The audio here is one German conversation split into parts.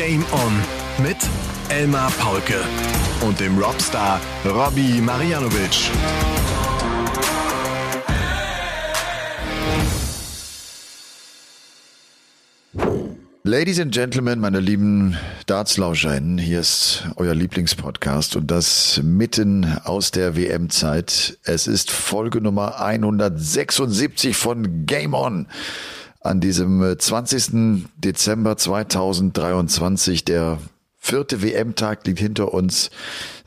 Game On mit Elmar Paulke und dem Robstar Robbie Marianovic. Ladies and Gentlemen, meine lieben Dartslauscher, hier ist euer Lieblingspodcast und das mitten aus der WM-Zeit. Es ist Folge Nummer 176 von Game On an diesem 20. Dezember 2023. Der vierte WM-Tag liegt hinter uns.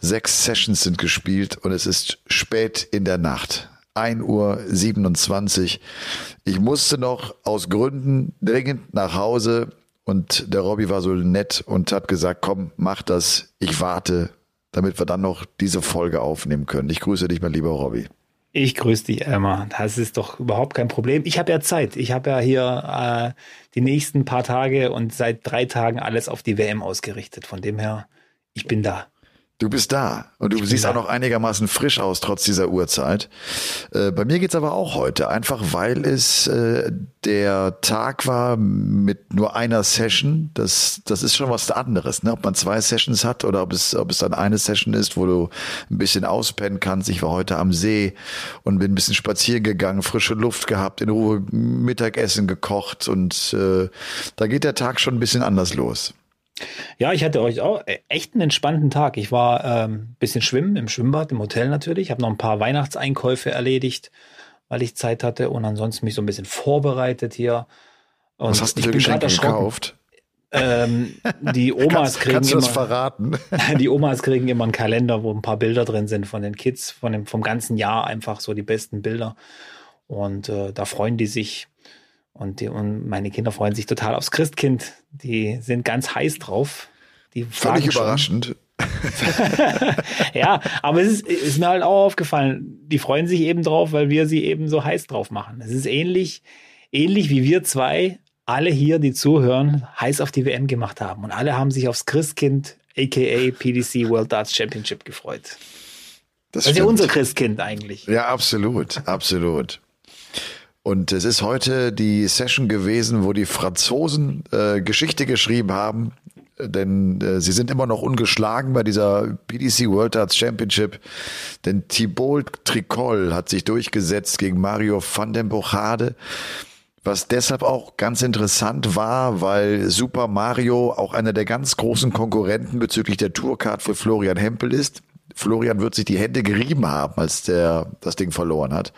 Sechs Sessions sind gespielt und es ist spät in der Nacht. 1 Uhr 27. Ich musste noch aus Gründen dringend nach Hause und der Robby war so nett und hat gesagt, komm, mach das, ich warte, damit wir dann noch diese Folge aufnehmen können. Ich grüße dich, mein lieber Robby. Ich grüße dich, Emma. Das ist doch überhaupt kein Problem. Ich habe ja Zeit. Ich habe ja hier äh, die nächsten paar Tage und seit drei Tagen alles auf die WM ausgerichtet. Von dem her, ich bin da. Du bist da und du siehst auch noch einigermaßen frisch aus, trotz dieser Uhrzeit. Äh, bei mir geht's aber auch heute, einfach weil es äh, der Tag war mit nur einer Session. Das, das ist schon was anderes, ne? ob man zwei Sessions hat oder ob es, ob es dann eine Session ist, wo du ein bisschen auspennen kannst. Ich war heute am See und bin ein bisschen spazieren gegangen, frische Luft gehabt, in Ruhe Mittagessen gekocht und äh, da geht der Tag schon ein bisschen anders los. Ja, ich hatte euch auch e-, echt einen entspannten Tag. Ich war ähm, bisschen schwimmen im Schwimmbad, im Hotel natürlich. Ich habe noch ein paar Weihnachtseinkäufe erledigt, weil ich Zeit hatte und ansonsten mich so ein bisschen vorbereitet hier. Und Was hast du für Geschenke gekauft? Ähm, die Omas kannst, kriegen kannst du immer, das verraten? die Omas kriegen immer einen Kalender, wo ein paar Bilder drin sind von den Kids, von dem, vom ganzen Jahr einfach so die besten Bilder. Und äh, da freuen die sich. Und, die, und meine Kinder freuen sich total aufs Christkind. Die sind ganz heiß drauf. Die Völlig überraschend. ja, aber es ist, ist, mir halt auch aufgefallen, die freuen sich eben drauf, weil wir sie eben so heiß drauf machen. Es ist ähnlich, ähnlich wie wir zwei, alle hier, die zuhören, heiß auf die WM gemacht haben. Und alle haben sich aufs Christkind, aka PDC World Darts Championship gefreut. Das, das ist ja unser Christkind eigentlich. Ja, absolut, absolut. Und es ist heute die Session gewesen, wo die Franzosen äh, Geschichte geschrieben haben, denn äh, sie sind immer noch ungeschlagen bei dieser PDC World Darts Championship. Denn Thibault Tricol hat sich durchgesetzt gegen Mario van den Bochade. Was deshalb auch ganz interessant war, weil Super Mario auch einer der ganz großen Konkurrenten bezüglich der Tourcard für Florian Hempel ist. Florian wird sich die Hände gerieben haben, als der das Ding verloren hat.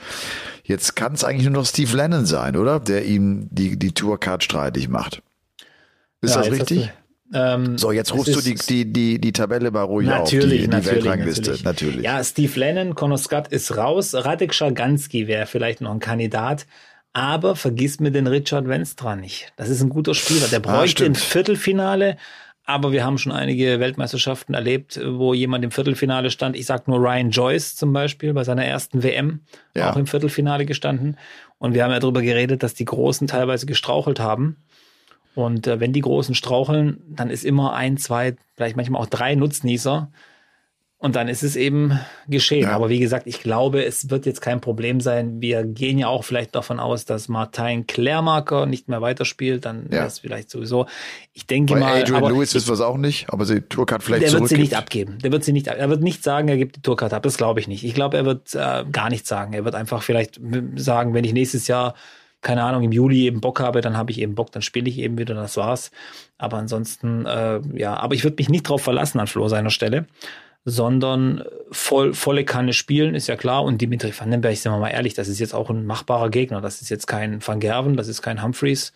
Jetzt kann es eigentlich nur noch Steve Lennon sein, oder? Der ihm die, die Tourcard streitig macht. Ist ja, das richtig? Ähm, so, jetzt rufst du die, die, die, die Tabelle mal ruhig natürlich, auf, die, die Weltrangliste. Natürlich. natürlich. Ja, Steve Lennon, Conor Scott ist raus. Radek Scharganski wäre vielleicht noch ein Kandidat. Aber vergiss mir den Richard Wenstra nicht. Das ist ein guter Spieler. Der ah, bräuchte ah, ein Viertelfinale aber wir haben schon einige Weltmeisterschaften erlebt, wo jemand im Viertelfinale stand. Ich sag nur Ryan Joyce zum Beispiel bei seiner ersten WM, ja. auch im Viertelfinale gestanden. Und wir haben ja darüber geredet, dass die Großen teilweise gestrauchelt haben. Und äh, wenn die Großen straucheln, dann ist immer ein, zwei, vielleicht manchmal auch drei Nutznießer, und dann ist es eben geschehen. Ja. Aber wie gesagt, ich glaube, es wird jetzt kein Problem sein. Wir gehen ja auch vielleicht davon aus, dass Martin Klärmarker nicht mehr weiterspielt. Dann ja. ist vielleicht sowieso. Ich denke Bei mal. Adrian aber Lewis wir es auch nicht, aber die Tourcard vielleicht Der wird sie nicht abgeben. Der wird sie nicht, er wird nicht sagen, er gibt die Tourcard ab. Das glaube ich nicht. Ich glaube, er wird äh, gar nichts sagen. Er wird einfach vielleicht sagen, wenn ich nächstes Jahr keine Ahnung, im Juli eben Bock habe, dann habe ich eben Bock, dann spiele ich eben wieder, das war's. Aber ansonsten, äh, ja, aber ich würde mich nicht drauf verlassen an Flo seiner Stelle sondern voll, volle Kanne spielen, ist ja klar. Und Dimitri Vandenberg, sind wir mal ehrlich, das ist jetzt auch ein machbarer Gegner. Das ist jetzt kein Van Gerven, das ist kein Humphreys.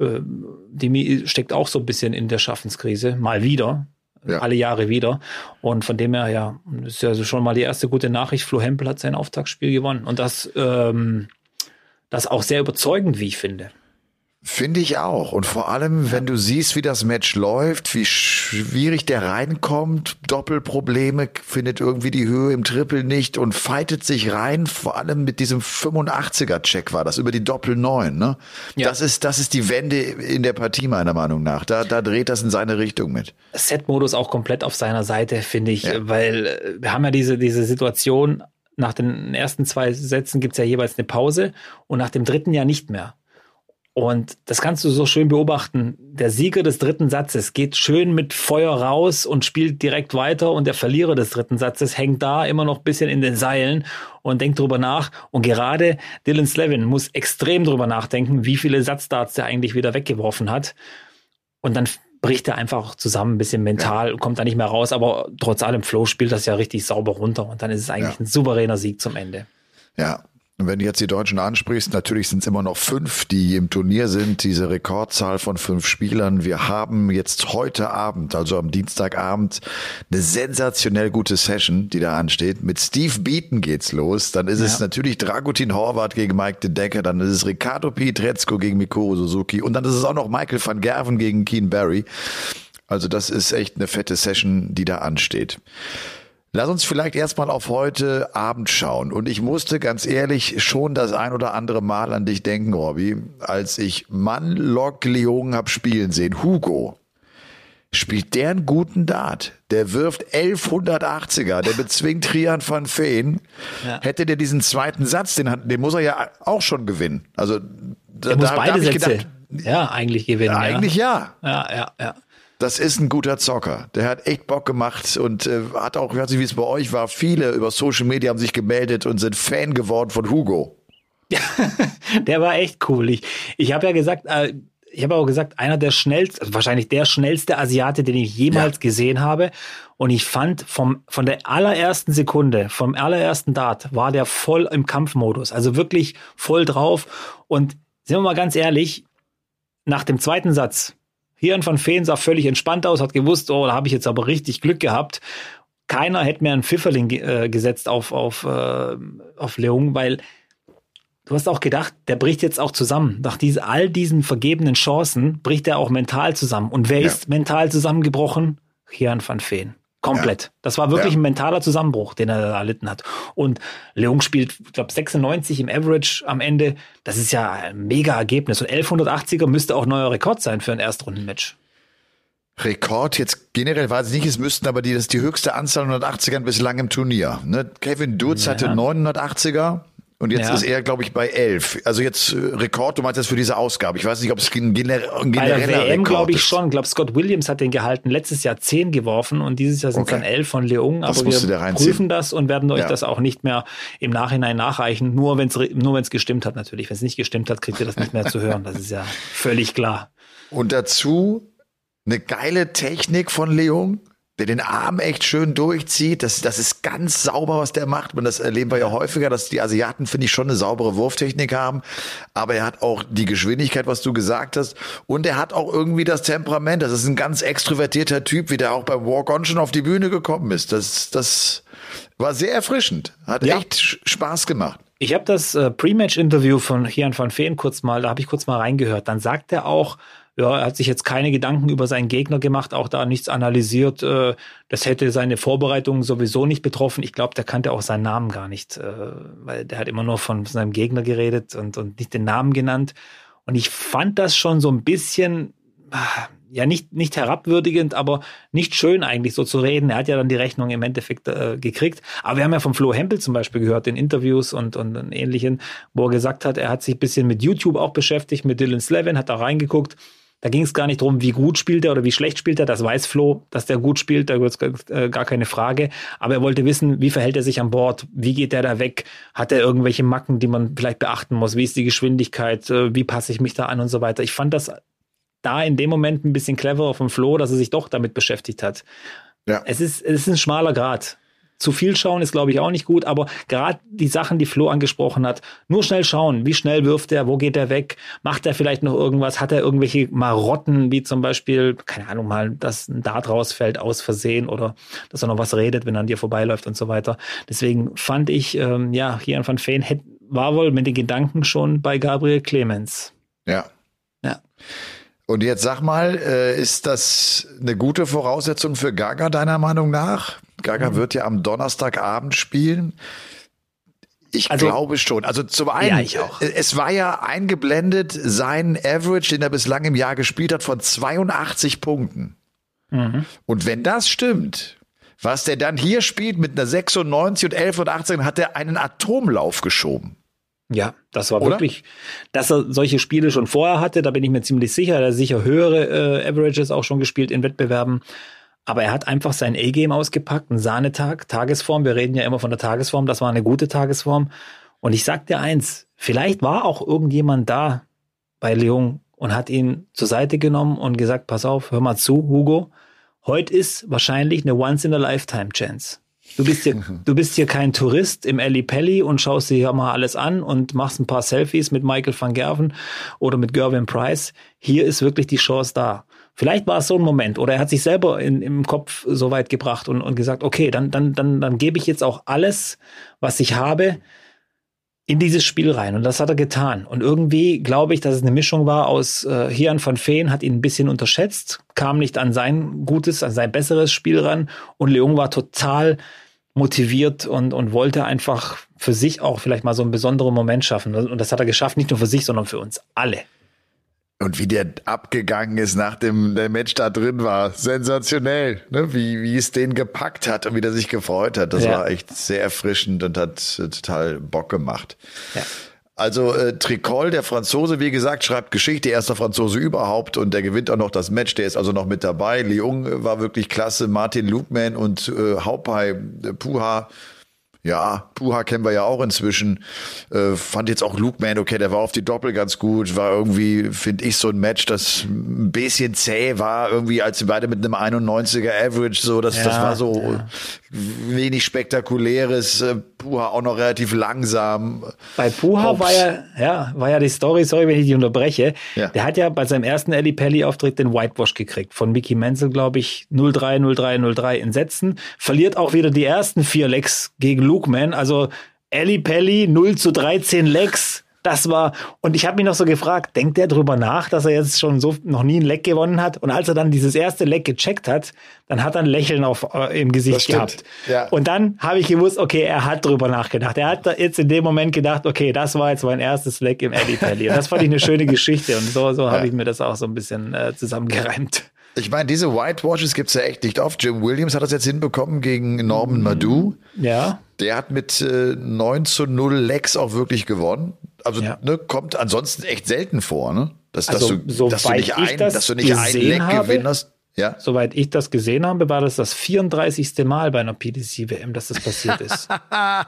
Äh, Dimi steckt auch so ein bisschen in der Schaffenskrise, mal wieder. Ja. Alle Jahre wieder. Und von dem her, ja, ist ja schon mal die erste gute Nachricht. Flo Hempel hat sein Auftaktspiel gewonnen. Und das, ähm, das auch sehr überzeugend, wie ich finde. Finde ich auch. Und vor allem, wenn du siehst, wie das Match läuft, wie schwierig der reinkommt, Doppelprobleme, findet irgendwie die Höhe im Triple nicht und fightet sich rein, vor allem mit diesem 85er-Check war das, über die Doppel 9, ne? Ja. Das ist, das ist die Wende in der Partie, meiner Meinung nach. Da, da dreht das in seine Richtung mit. Set-Modus auch komplett auf seiner Seite, finde ich, ja. weil äh, wir haben ja diese, diese Situation, nach den ersten zwei Sätzen gibt's ja jeweils eine Pause und nach dem dritten ja nicht mehr. Und das kannst du so schön beobachten. Der Sieger des dritten Satzes geht schön mit Feuer raus und spielt direkt weiter und der Verlierer des dritten Satzes hängt da immer noch ein bisschen in den Seilen und denkt drüber nach. Und gerade Dylan Slevin muss extrem drüber nachdenken, wie viele Satzdarts der eigentlich wieder weggeworfen hat. Und dann bricht er einfach zusammen, ein bisschen mental, ja. kommt da nicht mehr raus, aber trotz allem Flow spielt das ja richtig sauber runter und dann ist es eigentlich ja. ein souveräner Sieg zum Ende. Ja, wenn du jetzt die Deutschen ansprichst, natürlich sind es immer noch fünf, die im Turnier sind, diese Rekordzahl von fünf Spielern. Wir haben jetzt heute Abend, also am Dienstagabend, eine sensationell gute Session, die da ansteht. Mit Steve Beaton geht's los. Dann ist ja. es natürlich Dragutin Horvath gegen Mike de Decker. Dann ist es Ricardo Pietrezco gegen Mikoro Suzuki. Und dann ist es auch noch Michael van Gerven gegen Keen Barry. Also das ist echt eine fette Session, die da ansteht. Lass uns vielleicht erstmal auf heute Abend schauen. Und ich musste ganz ehrlich schon das ein oder andere Mal an dich denken, Robby, als ich Mann Lok Leon hab spielen sehen. Hugo. Spielt der einen guten Dart? Der wirft 1180er, der bezwingt Trian van Veen. Ja. Hätte der diesen zweiten Satz, den, den muss er ja auch schon gewinnen. Also, da, muss da, beide da Sätze. Gedacht, ja, eigentlich gewinnen. Ja, eigentlich ja. Ja, ja, ja das ist ein guter Zocker. Der hat echt Bock gemacht und äh, hat auch, ich weiß nicht, wie es bei euch war, viele über Social Media haben sich gemeldet und sind Fan geworden von Hugo. Ja, der war echt cool. Ich, ich habe ja gesagt, äh, ich habe auch gesagt, einer der schnellsten, also wahrscheinlich der schnellste Asiate, den ich jemals ja. gesehen habe. Und ich fand vom, von der allerersten Sekunde, vom allerersten Dart, war der voll im Kampfmodus. Also wirklich voll drauf. Und sind wir mal ganz ehrlich, nach dem zweiten Satz, Hirn von Feen sah völlig entspannt aus, hat gewusst, oh, da habe ich jetzt aber richtig Glück gehabt. Keiner hätte mir einen Pfifferling äh, gesetzt auf, auf, äh, auf Leung, weil du hast auch gedacht, der bricht jetzt auch zusammen. Nach diese, all diesen vergebenen Chancen bricht er auch mental zusammen. Und wer ja. ist mental zusammengebrochen? Hirn van Feen. Komplett. Ja. Das war wirklich ja. ein mentaler Zusammenbruch, den er da erlitten hat. Und Leung spielt, ich glaube, 96 im Average am Ende. Das ist ja ein mega Ergebnis. Und 1180er müsste auch neuer Rekord sein für ein Erstrundenmatch. Rekord jetzt generell weiß ich nicht, es müssten aber die, das ist die höchste Anzahl 180ern bislang im Turnier. Ne? Kevin Dutz ja. hatte 980er. Und jetzt ja. ist er, glaube ich, bei elf. Also jetzt äh, Rekord, du meinst das für diese Ausgabe. Ich weiß nicht, ob es ein, gener genereller Bei der WM glaube ich schon. Ich glaube, Scott Williams hat den gehalten. Letztes Jahr zehn geworfen und dieses Jahr sind es okay. dann elf von Leung. Aber wir prüfen das und werden euch ja. das auch nicht mehr im Nachhinein nachreichen. Nur wenn es nur wenn's gestimmt hat natürlich. Wenn es nicht gestimmt hat, kriegt ihr das nicht mehr zu hören. Das ist ja völlig klar. Und dazu eine geile Technik von Leung der den Arm echt schön durchzieht. Das, das ist ganz sauber, was der macht. Und das erleben wir ja häufiger, dass die Asiaten, finde ich, schon eine saubere Wurftechnik haben. Aber er hat auch die Geschwindigkeit, was du gesagt hast. Und er hat auch irgendwie das Temperament. Das ist ein ganz extrovertierter Typ, wie der auch beim Walk-On schon auf die Bühne gekommen ist. Das, das war sehr erfrischend. Hat ja. echt Spaß gemacht. Ich habe das äh, Pre-Match-Interview von Hian van Feen kurz mal, da habe ich kurz mal reingehört. Dann sagt er auch, ja, er hat sich jetzt keine Gedanken über seinen Gegner gemacht, auch da nichts analysiert. Äh, das hätte seine Vorbereitungen sowieso nicht betroffen. Ich glaube, der kannte auch seinen Namen gar nicht, äh, weil der hat immer nur von seinem Gegner geredet und, und nicht den Namen genannt. Und ich fand das schon so ein bisschen, ja, nicht, nicht herabwürdigend, aber nicht schön eigentlich so zu reden. Er hat ja dann die Rechnung im Endeffekt äh, gekriegt. Aber wir haben ja von Flo Hempel zum Beispiel gehört in Interviews und, und, und ähnlichen, wo er gesagt hat, er hat sich ein bisschen mit YouTube auch beschäftigt, mit Dylan Slevin, hat da reingeguckt da ging es gar nicht darum, wie gut spielt er oder wie schlecht spielt er. Das weiß Flo, dass der gut spielt, da wird äh, gar keine Frage. Aber er wollte wissen, wie verhält er sich an Bord? Wie geht er da weg? Hat er irgendwelche Macken, die man vielleicht beachten muss? Wie ist die Geschwindigkeit? Äh, wie passe ich mich da an und so weiter? Ich fand das da in dem Moment ein bisschen cleverer von Flo, dass er sich doch damit beschäftigt hat. Ja. Es ist, es ist ein schmaler Grad zu viel schauen ist, glaube ich, auch nicht gut, aber gerade die Sachen, die Flo angesprochen hat, nur schnell schauen, wie schnell wirft er, wo geht er weg, macht er vielleicht noch irgendwas, hat er irgendwelche Marotten, wie zum Beispiel, keine Ahnung mal, dass ein Dart rausfällt aus Versehen oder dass er noch was redet, wenn er an dir vorbeiläuft und so weiter. Deswegen fand ich, ähm, ja, hier an Van Feen war wohl mit den Gedanken schon bei Gabriel Clemens. Ja. Ja. Und jetzt sag mal, äh, ist das eine gute Voraussetzung für Gaga deiner Meinung nach? Gaga mhm. wird ja am Donnerstagabend spielen. Ich also, glaube schon. Also zum einen, ja, ich auch. es war ja eingeblendet sein Average, den er bislang im Jahr gespielt hat, von 82 Punkten. Mhm. Und wenn das stimmt, was der dann hier spielt mit einer 96 und 11 und 18, hat er einen Atomlauf geschoben. Ja, das war Oder? wirklich, dass er solche Spiele schon vorher hatte, da bin ich mir ziemlich sicher. Er hat sicher höhere äh, Averages auch schon gespielt in Wettbewerben. Aber er hat einfach sein A-Game ausgepackt, einen Sahnetag, Tagesform. Wir reden ja immer von der Tagesform. Das war eine gute Tagesform. Und ich sag dir eins, vielleicht war auch irgendjemand da bei Leon und hat ihn zur Seite genommen und gesagt, pass auf, hör mal zu, Hugo. Heute ist wahrscheinlich eine Once-in-a-Lifetime-Chance. Du bist hier, du bist hier kein Tourist im Alley Pelli und schaust dir hier mal alles an und machst ein paar Selfies mit Michael van Gerven oder mit Gervin Price. Hier ist wirklich die Chance da. Vielleicht war es so ein Moment oder er hat sich selber in, im Kopf so weit gebracht und, und gesagt, okay, dann, dann, dann, dann gebe ich jetzt auch alles, was ich habe, in dieses Spiel rein. Und das hat er getan. Und irgendwie glaube ich, dass es eine Mischung war aus äh, Hian van Feen hat ihn ein bisschen unterschätzt, kam nicht an sein gutes, an sein besseres Spiel ran. Und Leung war total motiviert und, und wollte einfach für sich auch vielleicht mal so einen besonderen Moment schaffen. Und das hat er geschafft, nicht nur für sich, sondern für uns alle. Und wie der abgegangen ist, nachdem der Match da drin war. Sensationell, ne? wie, wie es den gepackt hat und wie der sich gefreut hat. Das ja. war echt sehr erfrischend und hat äh, total Bock gemacht. Ja. Also äh, Tricol, der Franzose, wie gesagt, schreibt Geschichte, erster Franzose überhaupt und der gewinnt auch noch das Match, der ist also noch mit dabei. Leung war wirklich klasse, Martin Lukman und äh, Haupai äh, Puha ja, Puha kennen wir ja auch inzwischen. Äh, fand jetzt auch Luke Man, okay, der war auf die Doppel ganz gut. War irgendwie, finde ich, so ein Match, das ein bisschen zäh war, irgendwie, als sie beide mit einem 91er Average, so, das, ja, das war so ja. Wenig spektakuläres. Äh, Puha auch noch relativ langsam. Bei Puha war ja, ja, war ja die Story, sorry, wenn ich dich unterbreche. Ja. Der hat ja bei seinem ersten Ali Pelli Auftritt den Whitewash gekriegt. Von Mickey Menzel, glaube ich, 03, 03, 03 in Sätzen. Verliert auch wieder die ersten vier Lecks gegen Lukeman. Also Ali Pelli 0 zu 13 Lecks das war, und ich habe mich noch so gefragt, denkt der drüber nach, dass er jetzt schon so noch nie ein Leck gewonnen hat? Und als er dann dieses erste Leck gecheckt hat, dann hat er ein Lächeln auf, äh, im Gesicht gehabt. Ja. Und dann habe ich gewusst, okay, er hat drüber nachgedacht. Er hat jetzt in dem Moment gedacht, okay, das war jetzt mein erstes Leck im Eddie Pelli. Und das fand ich eine schöne Geschichte. Und so, so ja. habe ich mir das auch so ein bisschen äh, zusammengereimt. Ich meine, diese Whitewashes gibt's ja echt nicht oft. Jim Williams hat das jetzt hinbekommen gegen Norman Madu. Ja. Der hat mit äh, 9 zu 0 Lecks auch wirklich gewonnen. Also ja. ne, kommt ansonsten echt selten vor, ne? Dass, also, dass, du, dass du nicht ein, das dass du nicht ein Leck habe, gewinnst. Ja. Soweit ich das gesehen habe, war das das 34. Mal bei einer PDC WM, dass das passiert ist.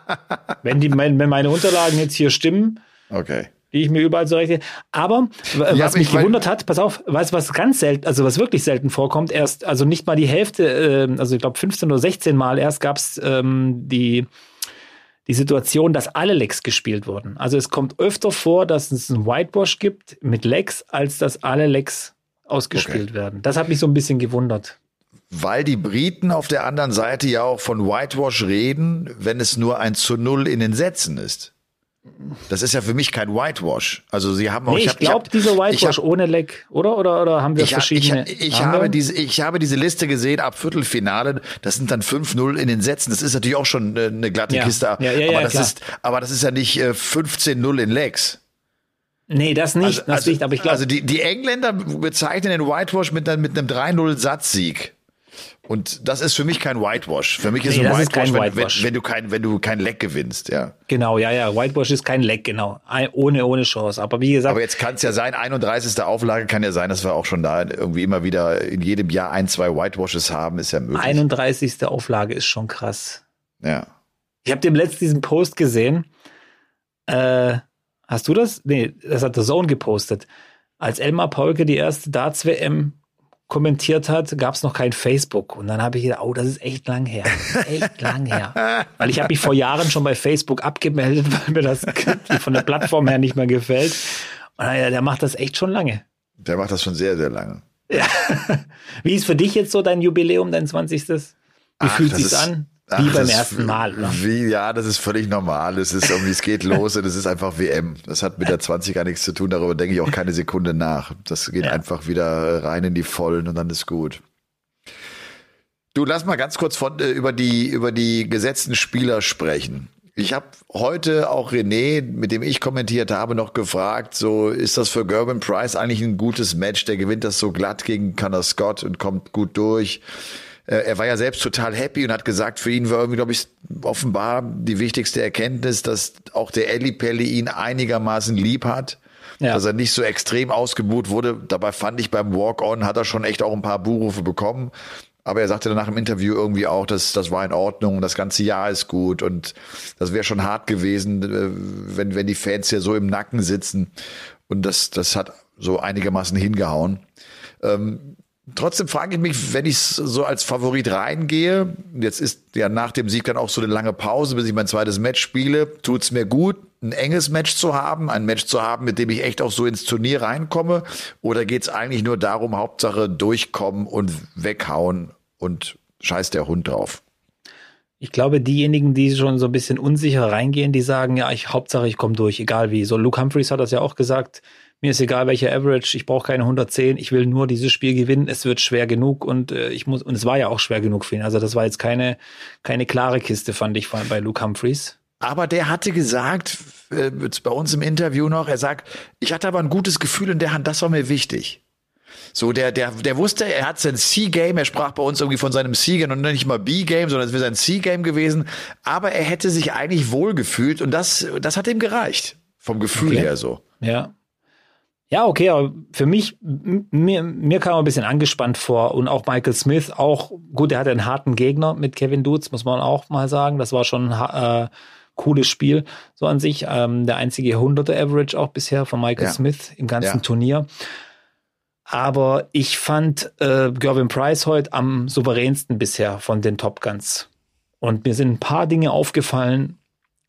wenn, die, wenn meine Unterlagen jetzt hier stimmen, okay die ich mir überall zurechte. Aber ja, was mich gewundert hat, pass auf, weißt was ganz selten, also was wirklich selten vorkommt, erst, also nicht mal die Hälfte, äh, also ich glaube 15 oder 16 Mal erst gab es ähm, die, die Situation, dass alle Lecks gespielt wurden. Also es kommt öfter vor, dass es einen Whitewash gibt mit Lecks, als dass alle Lecks ausgespielt okay. werden. Das hat mich so ein bisschen gewundert. Weil die Briten auf der anderen Seite ja auch von Whitewash reden, wenn es nur ein zu Null in den Sätzen ist. Das ist ja für mich kein Whitewash. Also sie haben auch. Nee, ich, ich glaube, diese Whitewash hab, ohne Leck, oder? Oder, oder haben wir ich verschiedene? ich, ich habe diese, ich habe diese Liste gesehen ab Viertelfinale. Das sind dann 5-0 in den Sätzen. Das ist natürlich auch schon eine, eine glatte ja. Kiste. Ja, ja, aber, das klar. ist, aber das ist ja nicht äh, 15-0 in Lecks. Nee, das nicht. Also, das also, nicht aber ich glaube. Also die, die Engländer bezeichnen den Whitewash mit, mit einem 3-0-Satzsieg. Und das ist für mich kein Whitewash. Für mich ist nee, ein Whitewash, wenn, Whitewash. Wenn, wenn, du kein, wenn du kein Leck gewinnst, ja. Genau, ja, ja. Whitewash ist kein Leck, genau. Ohne, ohne Chance. Aber wie gesagt. Aber jetzt kann es ja sein, 31. Auflage kann ja sein, dass wir auch schon da irgendwie immer wieder in jedem Jahr ein, zwei Whitewashes haben, ist ja möglich. 31. Auflage ist schon krass. Ja. Ich habe dem letzten diesen Post gesehen. Äh, hast du das? Nee, das hat der Zone gepostet. Als Elmar Paulke die erste Darts-WM kommentiert hat, gab es noch kein Facebook. Und dann habe ich gedacht, oh, das ist echt lang her. Echt lang her. Weil ich habe mich vor Jahren schon bei Facebook abgemeldet, weil mir das von der Plattform her nicht mehr gefällt. Und ja, der macht das echt schon lange. Der macht das schon sehr, sehr lange. Ja. Wie ist für dich jetzt so dein Jubiläum, dein 20. Wie Ach, fühlt sich's an? Ach, wie beim ersten Mal. Ne? Wie, ja, das ist völlig normal. Es ist irgendwie, es geht los und es ist einfach WM. Das hat mit der 20 gar nichts zu tun. Darüber denke ich auch keine Sekunde nach. Das geht ja. einfach wieder rein in die Vollen und dann ist gut. Du, lass mal ganz kurz von, äh, über die, über die gesetzten Spieler sprechen. Ich habe heute auch René, mit dem ich kommentiert habe, noch gefragt, so ist das für Gerben Price eigentlich ein gutes Match? Der gewinnt das so glatt gegen Connor Scott und kommt gut durch. Er war ja selbst total happy und hat gesagt, für ihn war irgendwie, glaube ich, offenbar die wichtigste Erkenntnis, dass auch der Elli Pelli ihn einigermaßen lieb hat. Ja. Dass er nicht so extrem ausgebuht wurde. Dabei fand ich beim Walk-On hat er schon echt auch ein paar Buhrufe bekommen. Aber er sagte danach im Interview irgendwie auch, dass das war in Ordnung, das ganze Jahr ist gut und das wäre schon hart gewesen, äh, wenn, wenn die Fans hier so im Nacken sitzen. Und das, das hat so einigermaßen hingehauen. Ähm, trotzdem frage ich mich, wenn ich so als Favorit reingehe, jetzt ist ja nach dem Sieg dann auch so eine lange Pause, bis ich mein zweites Match spiele, tut's mir gut, ein enges Match zu haben, ein Match zu haben, mit dem ich echt auch so ins Turnier reinkomme? Oder geht's eigentlich nur darum, Hauptsache durchkommen und weghauen und scheiß der Hund drauf. Ich glaube, diejenigen, die schon so ein bisschen unsicher reingehen, die sagen, ja, ich Hauptsache ich komme durch, egal wie. So Luke Humphreys hat das ja auch gesagt, mir ist egal welcher Average, ich brauche keine 110, ich will nur dieses Spiel gewinnen, es wird schwer genug und äh, ich muss und es war ja auch schwer genug für ihn. Also das war jetzt keine keine klare Kiste, fand ich bei Luke Humphreys. Aber der hatte gesagt, äh, bei uns im Interview noch, er sagt, ich hatte aber ein gutes Gefühl in der Hand, das war mir wichtig. So, der, der, der wusste, er hat sein C-Game, er sprach bei uns irgendwie von seinem C-Game und nicht mal B-Game, sondern es wäre sein C-Game gewesen. Aber er hätte sich eigentlich wohl gefühlt und das, das hat ihm gereicht. Vom Gefühl okay. her so. Ja. Ja, okay, aber für mich, mir, mir kam ein bisschen angespannt vor und auch Michael Smith, auch gut, er hatte einen harten Gegner mit Kevin Dutz, muss man auch mal sagen. Das war schon ein äh, cooles Spiel, so an sich. Ähm, der einzige 100er Average auch bisher von Michael ja. Smith im ganzen ja. Turnier. Aber ich fand äh, Gervin Price heute am souveränsten bisher von den Top Guns. Und mir sind ein paar Dinge aufgefallen.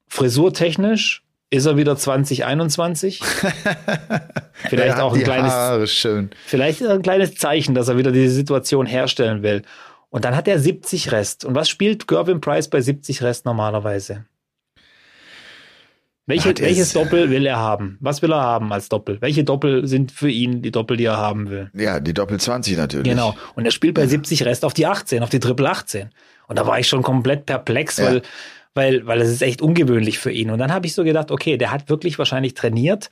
Frisurtechnisch ist er wieder 2021. vielleicht auch ein kleines, Haare, schön. vielleicht ein kleines Zeichen, dass er wieder diese Situation herstellen will. Und dann hat er 70 Rest. Und was spielt Gervin Price bei 70 Rest normalerweise? Welche, welches Doppel will er haben? Was will er haben als Doppel? Welche Doppel sind für ihn die Doppel, die er haben will? Ja, die Doppel 20 natürlich. Genau. Und er spielt bei 70 Rest auf die 18, auf die Triple 18. Und da war ich schon komplett perplex, ja. weil, weil, weil es ist echt ungewöhnlich für ihn. Und dann habe ich so gedacht, okay, der hat wirklich wahrscheinlich trainiert,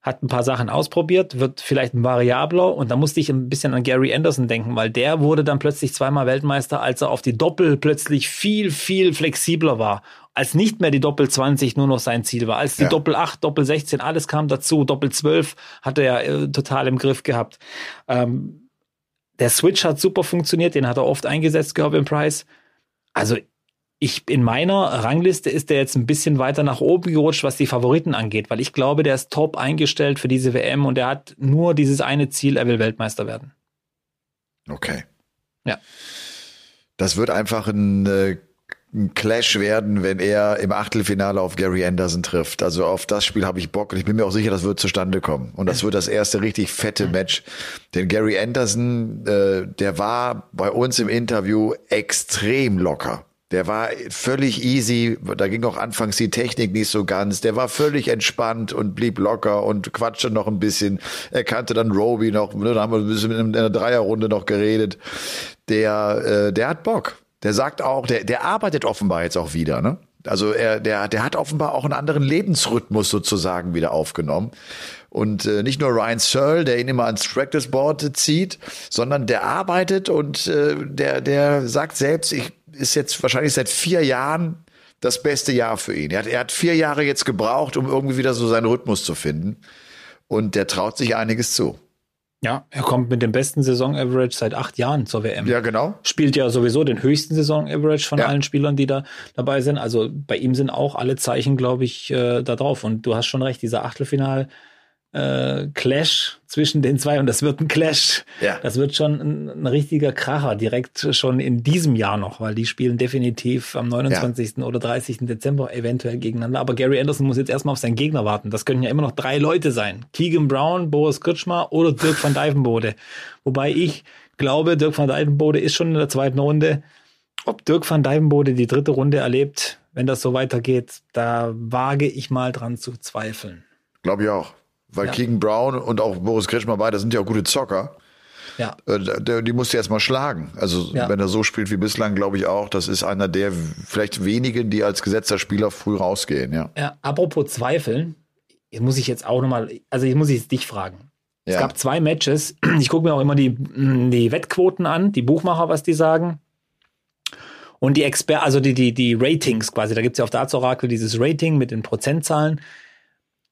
hat ein paar Sachen ausprobiert, wird vielleicht ein Variabler. Und da musste ich ein bisschen an Gary Anderson denken, weil der wurde dann plötzlich zweimal Weltmeister, als er auf die Doppel plötzlich viel, viel flexibler war als nicht mehr die Doppel 20 nur noch sein Ziel war, als die ja. Doppel 8, Doppel 16, alles kam dazu, Doppel 12 hat er äh, total im Griff gehabt. Ähm, der Switch hat super funktioniert, den hat er oft eingesetzt, Gervin Price. Also ich in meiner Rangliste ist der jetzt ein bisschen weiter nach oben gerutscht, was die Favoriten angeht, weil ich glaube, der ist top eingestellt für diese WM und er hat nur dieses eine Ziel, er will Weltmeister werden. Okay. Ja. Das wird einfach ein äh, ein Clash werden, wenn er im Achtelfinale auf Gary Anderson trifft. Also auf das Spiel habe ich Bock und ich bin mir auch sicher, das wird zustande kommen. Und das wird das erste richtig fette Match. Denn Gary Anderson, äh, der war bei uns im Interview extrem locker. Der war völlig easy. Da ging auch anfangs die Technik nicht so ganz. Der war völlig entspannt und blieb locker und quatschte noch ein bisschen. Er kannte dann Roby noch. Ne, da haben wir ein bisschen in der Dreierrunde noch geredet. Der, äh, der hat Bock. Der sagt auch, der, der arbeitet offenbar jetzt auch wieder, ne? Also er, der, der hat offenbar auch einen anderen Lebensrhythmus sozusagen wieder aufgenommen. Und äh, nicht nur Ryan Searle, der ihn immer ans Practice Board zieht, sondern der arbeitet und äh, der, der sagt selbst, ich ist jetzt wahrscheinlich seit vier Jahren das beste Jahr für ihn. Er hat, er hat vier Jahre jetzt gebraucht, um irgendwie wieder so seinen Rhythmus zu finden. Und der traut sich einiges zu. Ja, er kommt mit dem besten Saison-Average seit acht Jahren zur WM. Ja, genau. Spielt ja sowieso den höchsten Saison-Average von ja. allen Spielern, die da dabei sind. Also bei ihm sind auch alle Zeichen, glaube ich, äh, da drauf. Und du hast schon recht, dieser Achtelfinal- äh, Clash zwischen den zwei und das wird ein Clash. Ja. Das wird schon ein, ein, richtiger Kracher direkt schon in diesem Jahr noch, weil die spielen definitiv am 29. Ja. oder 30. Dezember eventuell gegeneinander. Aber Gary Anderson muss jetzt erstmal auf seinen Gegner warten. Das können ja immer noch drei Leute sein. Keegan Brown, Boris Kritschmer oder Dirk van Dijvenbode. Wobei ich glaube, Dirk van Dijvenbode ist schon in der zweiten Runde. Ob Dirk van Dijvenbode die dritte Runde erlebt, wenn das so weitergeht, da wage ich mal dran zu zweifeln. Glaube ich auch. Weil ja. Keegan Brown und auch Boris Kretschmer beide sind ja auch gute Zocker. Ja. Äh, die musst du jetzt mal schlagen. Also ja. wenn er so spielt wie bislang, glaube ich auch, das ist einer der vielleicht wenigen, die als gesetzter Spieler früh rausgehen. Ja. ja apropos Zweifeln, jetzt muss ich jetzt auch nochmal, also ich muss jetzt dich fragen. Ja. Es gab zwei Matches. Ich gucke mir auch immer die, die Wettquoten an, die Buchmacher, was die sagen. Und die Exper also die, die, die Ratings quasi, da gibt's ja auf Darts Oracle dieses Rating mit den Prozentzahlen.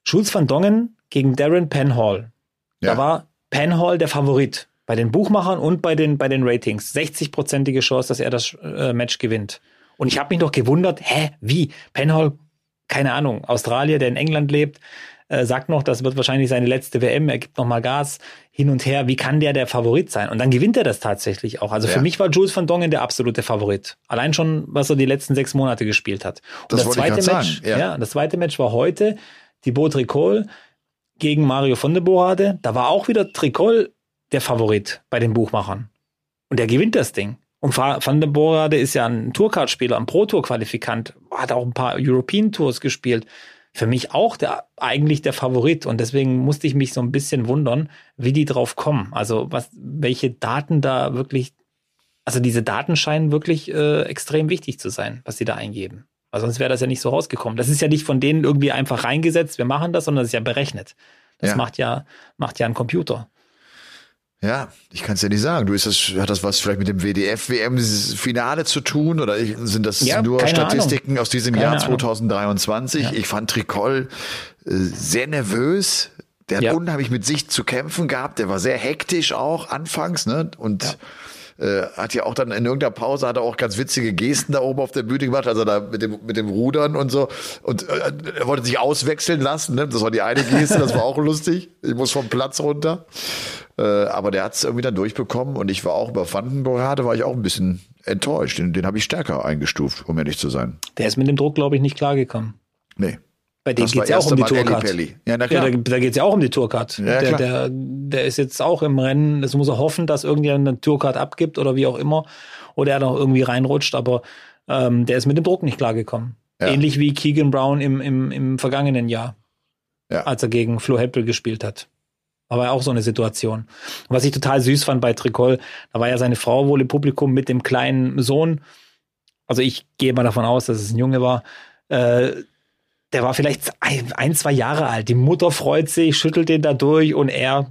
Schulz van Dongen gegen Darren Penhall. Ja. Da war Penhall der Favorit bei den Buchmachern und bei den, bei den Ratings. 60-prozentige Chance, dass er das äh, Match gewinnt. Und ich habe mich noch gewundert, hä, wie? Penhall, keine Ahnung, Australier, der in England lebt, äh, sagt noch, das wird wahrscheinlich seine letzte WM, er gibt noch mal Gas hin und her. Wie kann der der Favorit sein? Und dann gewinnt er das tatsächlich auch. Also ja. für mich war Jules van Dongen der absolute Favorit. Allein schon, was er die letzten sechs Monate gespielt hat. Und das, das zweite Match, ja. ja. das zweite Match war heute die Bo Tricol gegen Mario von der Borade. Da war auch wieder Tricol der Favorit bei den Buchmachern. Und der gewinnt das Ding. Und Van der Borade ist ja ein Tourcard-Spieler, ein Pro-Tour-Qualifikant, hat auch ein paar European Tours gespielt für mich auch der, eigentlich der Favorit. Und deswegen musste ich mich so ein bisschen wundern, wie die drauf kommen. Also was, welche Daten da wirklich, also diese Daten scheinen wirklich äh, extrem wichtig zu sein, was sie da eingeben. Weil sonst wäre das ja nicht so rausgekommen. Das ist ja nicht von denen irgendwie einfach reingesetzt, wir machen das, sondern das ist ja berechnet. Das ja. macht ja, macht ja ein Computer. Ja, ich kann es ja nicht sagen. Du ist das, hat das was vielleicht mit dem WDF-WM-Finale zu tun oder sind das ja, nur Statistiken Ahnung. aus diesem keine Jahr 2023? Ja. Ich fand Tricol äh, sehr nervös. Der hat unheimlich mit sich zu kämpfen gehabt. Der war sehr hektisch auch anfangs, ne? Und äh, hat ja auch dann in irgendeiner Pause hat er auch ganz witzige Gesten da oben auf der Bühne gemacht, also da mit dem mit dem Rudern und so und äh, er wollte sich auswechseln lassen, ne? Das war die eine Geste, das war auch lustig. Ich muss vom Platz runter. Äh, aber der hat es irgendwie dann durchbekommen und ich war auch über Vandenborade, war ich auch ein bisschen enttäuscht. Den, den habe ich stärker eingestuft, um ehrlich zu sein. Der ist mit dem Druck, glaube ich, nicht klargekommen. Nee. Bei dem geht es ja auch um die Tourcard. Ja, na klar. ja, da, da geht es ja auch um die Tourcard. Ja, der, der, der ist jetzt auch im Rennen. Das muss er hoffen, dass irgendjemand eine Tourcard abgibt oder wie auch immer. Oder er noch irgendwie reinrutscht. Aber ähm, der ist mit dem Druck nicht klargekommen. Ja. Ähnlich wie Keegan Brown im, im, im vergangenen Jahr. Ja. Als er gegen Flo Heppel gespielt hat. Aber auch so eine Situation. Und was ich total süß fand bei Tricol, da war ja seine Frau wohl im Publikum mit dem kleinen Sohn. Also ich gehe mal davon aus, dass es ein Junge war. Äh, der war vielleicht ein, zwei Jahre alt. Die Mutter freut sich, schüttelt den da durch und er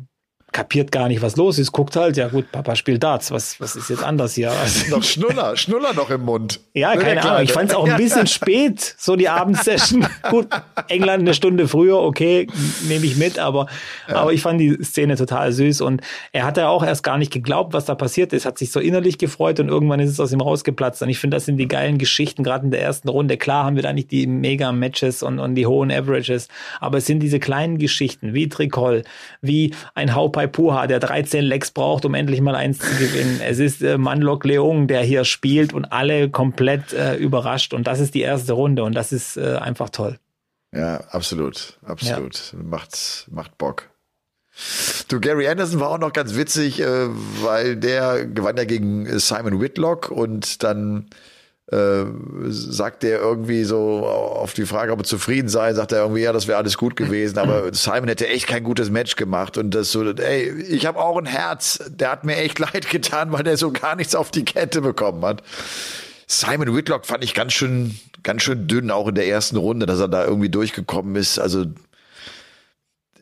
kapiert gar nicht, was los ist, guckt halt, ja gut, Papa spielt Darts, was, was ist jetzt anders hier? Also, noch Schnuller, Schnuller noch im Mund. Ja, keine ja, Ahnung, ich fand es auch ein bisschen spät, so die Abendsession. gut, England eine Stunde früher, okay, nehme ich mit, aber, ja. aber ich fand die Szene total süß und er hat ja auch erst gar nicht geglaubt, was da passiert ist, hat sich so innerlich gefreut und irgendwann ist es aus ihm rausgeplatzt und ich finde, das sind die geilen Geschichten, gerade in der ersten Runde. Klar haben wir da nicht die Mega-Matches und, und die hohen Averages, aber es sind diese kleinen Geschichten, wie Tricol, wie ein Haupai bei Puha, der 13 Lecks braucht, um endlich mal eins zu gewinnen. Es ist äh, Manlok Leung, der hier spielt und alle komplett äh, überrascht. Und das ist die erste Runde und das ist äh, einfach toll. Ja, absolut, absolut. Ja. Macht, macht Bock. Du, Gary Anderson war auch noch ganz witzig, äh, weil der gewann ja gegen Simon Whitlock und dann äh, sagt er irgendwie so auf die Frage, ob er zufrieden sei, sagt er irgendwie, ja, das wäre alles gut gewesen, aber Simon hätte echt kein gutes Match gemacht und das so, ey, ich habe auch ein Herz, der hat mir echt leid getan, weil der so gar nichts auf die Kette bekommen hat. Simon Whitlock fand ich ganz schön, ganz schön dünn, auch in der ersten Runde, dass er da irgendwie durchgekommen ist. Also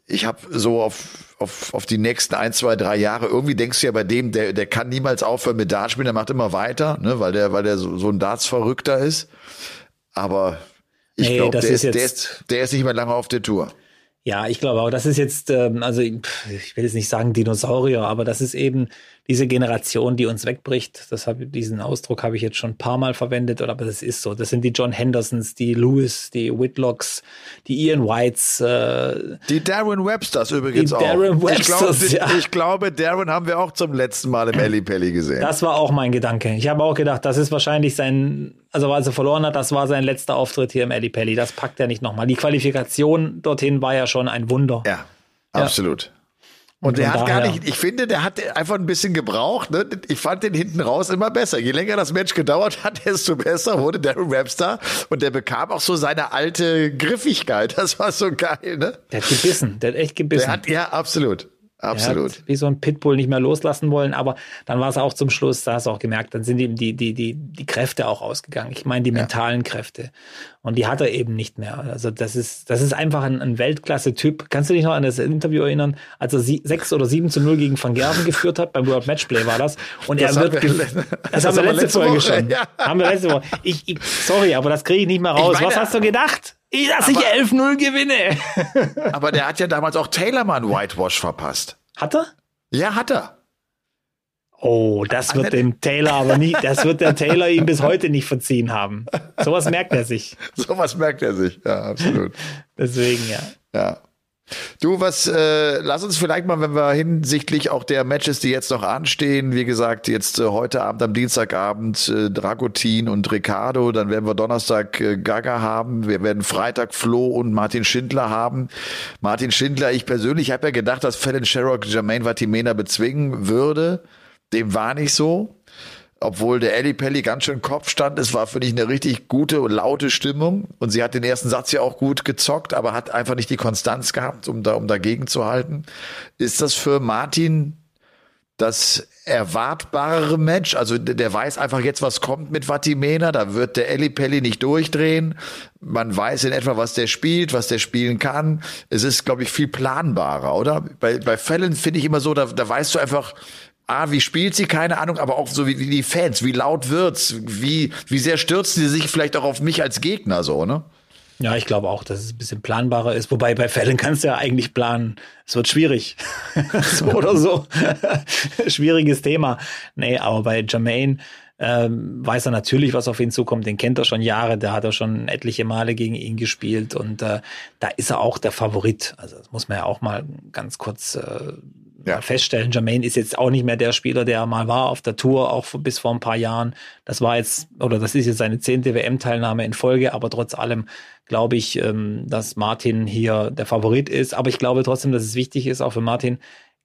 ich habe so auf, auf, auf die nächsten ein, zwei, drei Jahre, irgendwie denkst du ja bei dem, der, der kann niemals aufhören mit Dartspielen, der macht immer weiter, ne, weil der, weil der so, so ein Darts-Verrückter ist. Aber ich hey, glaube, der, ist, der, ist, der ist nicht mehr lange auf der Tour. Ja, ich glaube auch, das ist jetzt, ähm, also ich will jetzt nicht sagen Dinosaurier, aber das ist eben diese Generation, die uns wegbricht. Das hab, diesen Ausdruck habe ich jetzt schon ein paar Mal verwendet, aber das ist so. Das sind die John Hendersons, die Lewis, die Whitlocks, die Ian Whites. Äh, die Darren Websters übrigens die Darren auch. Websters, ich, glaube, ja. ich glaube, Darren haben wir auch zum letzten Mal im Ellie Pelli gesehen. Das war auch mein Gedanke. Ich habe auch gedacht, das ist wahrscheinlich sein, also als er verloren hat, das war sein letzter Auftritt hier im Ellie Pelli. Das packt er nicht nochmal. Die Qualifikation dorthin war ja schon ein Wunder. Ja, absolut. Ja. Und, der hat gar nicht, ich finde, der hat einfach ein bisschen gebraucht. Ne? Ich fand den hinten raus immer besser. Je länger das Match gedauert hat, desto besser wurde Darren Webster. Und der bekam auch so seine alte Griffigkeit. Das war so geil, ne? Der hat gebissen, der hat echt gebissen. Der hat, ja, absolut. Absolut. wie so ein Pitbull nicht mehr loslassen wollen, aber dann war es auch zum Schluss, da hast du auch gemerkt, dann sind ihm die, die, die, die Kräfte auch ausgegangen. Ich meine die mentalen Kräfte. Und die hat er eben nicht mehr. Also das ist, das ist einfach ein, ein Weltklasse-Typ. Kannst du dich noch an das Interview erinnern, als er sie, 6 oder 7 zu 0 gegen Van Gerven geführt hat? Beim World Matchplay war das. Und das er wird, wir, das, das haben wir letzte, letzte Folge schon. Ja. Haben wir letzte Woche. Ich, ich, sorry, aber das kriege ich nicht mehr raus. Meine, Was hast du gedacht? Dass aber, ich 11-0 gewinne. aber der hat ja damals auch Taylor mal einen Whitewash verpasst. Hat er? Ja, hat er. Oh, das wird dem Taylor aber nie, das wird der Taylor ihm bis heute nicht verziehen haben. Sowas merkt er sich. Sowas merkt er sich, ja, absolut. Deswegen, ja. Ja. Du, was, äh, lass uns vielleicht mal, wenn wir hinsichtlich auch der Matches, die jetzt noch anstehen, wie gesagt, jetzt äh, heute Abend am Dienstagabend äh, Dragutin und Ricardo, dann werden wir Donnerstag äh, Gaga haben, wir werden Freitag Flo und Martin Schindler haben. Martin Schindler, ich persönlich habe ja gedacht, dass Fallon Sherrock Jermaine Vatimena bezwingen würde. Dem war nicht so obwohl der Ellie Pelli ganz schön Kopf stand. Es war, finde ich, eine richtig gute und laute Stimmung. Und sie hat den ersten Satz ja auch gut gezockt, aber hat einfach nicht die Konstanz gehabt, um da, um dagegen zu halten. Ist das für Martin das erwartbarere Match? Also der weiß einfach jetzt, was kommt mit Vatimena. Da wird der Ellie Pelli nicht durchdrehen. Man weiß in etwa, was der spielt, was der spielen kann. Es ist, glaube ich, viel planbarer, oder? Bei, bei Fällen finde ich immer so, da, da weißt du einfach, ah, wie spielt sie, keine Ahnung, aber auch so wie, wie die Fans, wie laut wird's, wie, wie sehr stürzen sie sich vielleicht auch auf mich als Gegner, so, ne? Ja, ich glaube auch, dass es ein bisschen planbarer ist. Wobei bei Fällen kannst du ja eigentlich planen. Es wird schwierig. so oder so. Schwieriges Thema. Nee, aber bei Jermaine ähm, weiß er natürlich, was auf ihn zukommt. Den kennt er schon Jahre. Da hat er schon etliche Male gegen ihn gespielt. Und äh, da ist er auch der Favorit. Also das muss man ja auch mal ganz kurz äh, ja. feststellen, Jermaine ist jetzt auch nicht mehr der Spieler, der mal war auf der Tour, auch bis vor ein paar Jahren. Das war jetzt, oder das ist jetzt seine zehnte WM-Teilnahme in Folge, aber trotz allem glaube ich, ähm, dass Martin hier der Favorit ist. Aber ich glaube trotzdem, dass es wichtig ist, auch für Martin,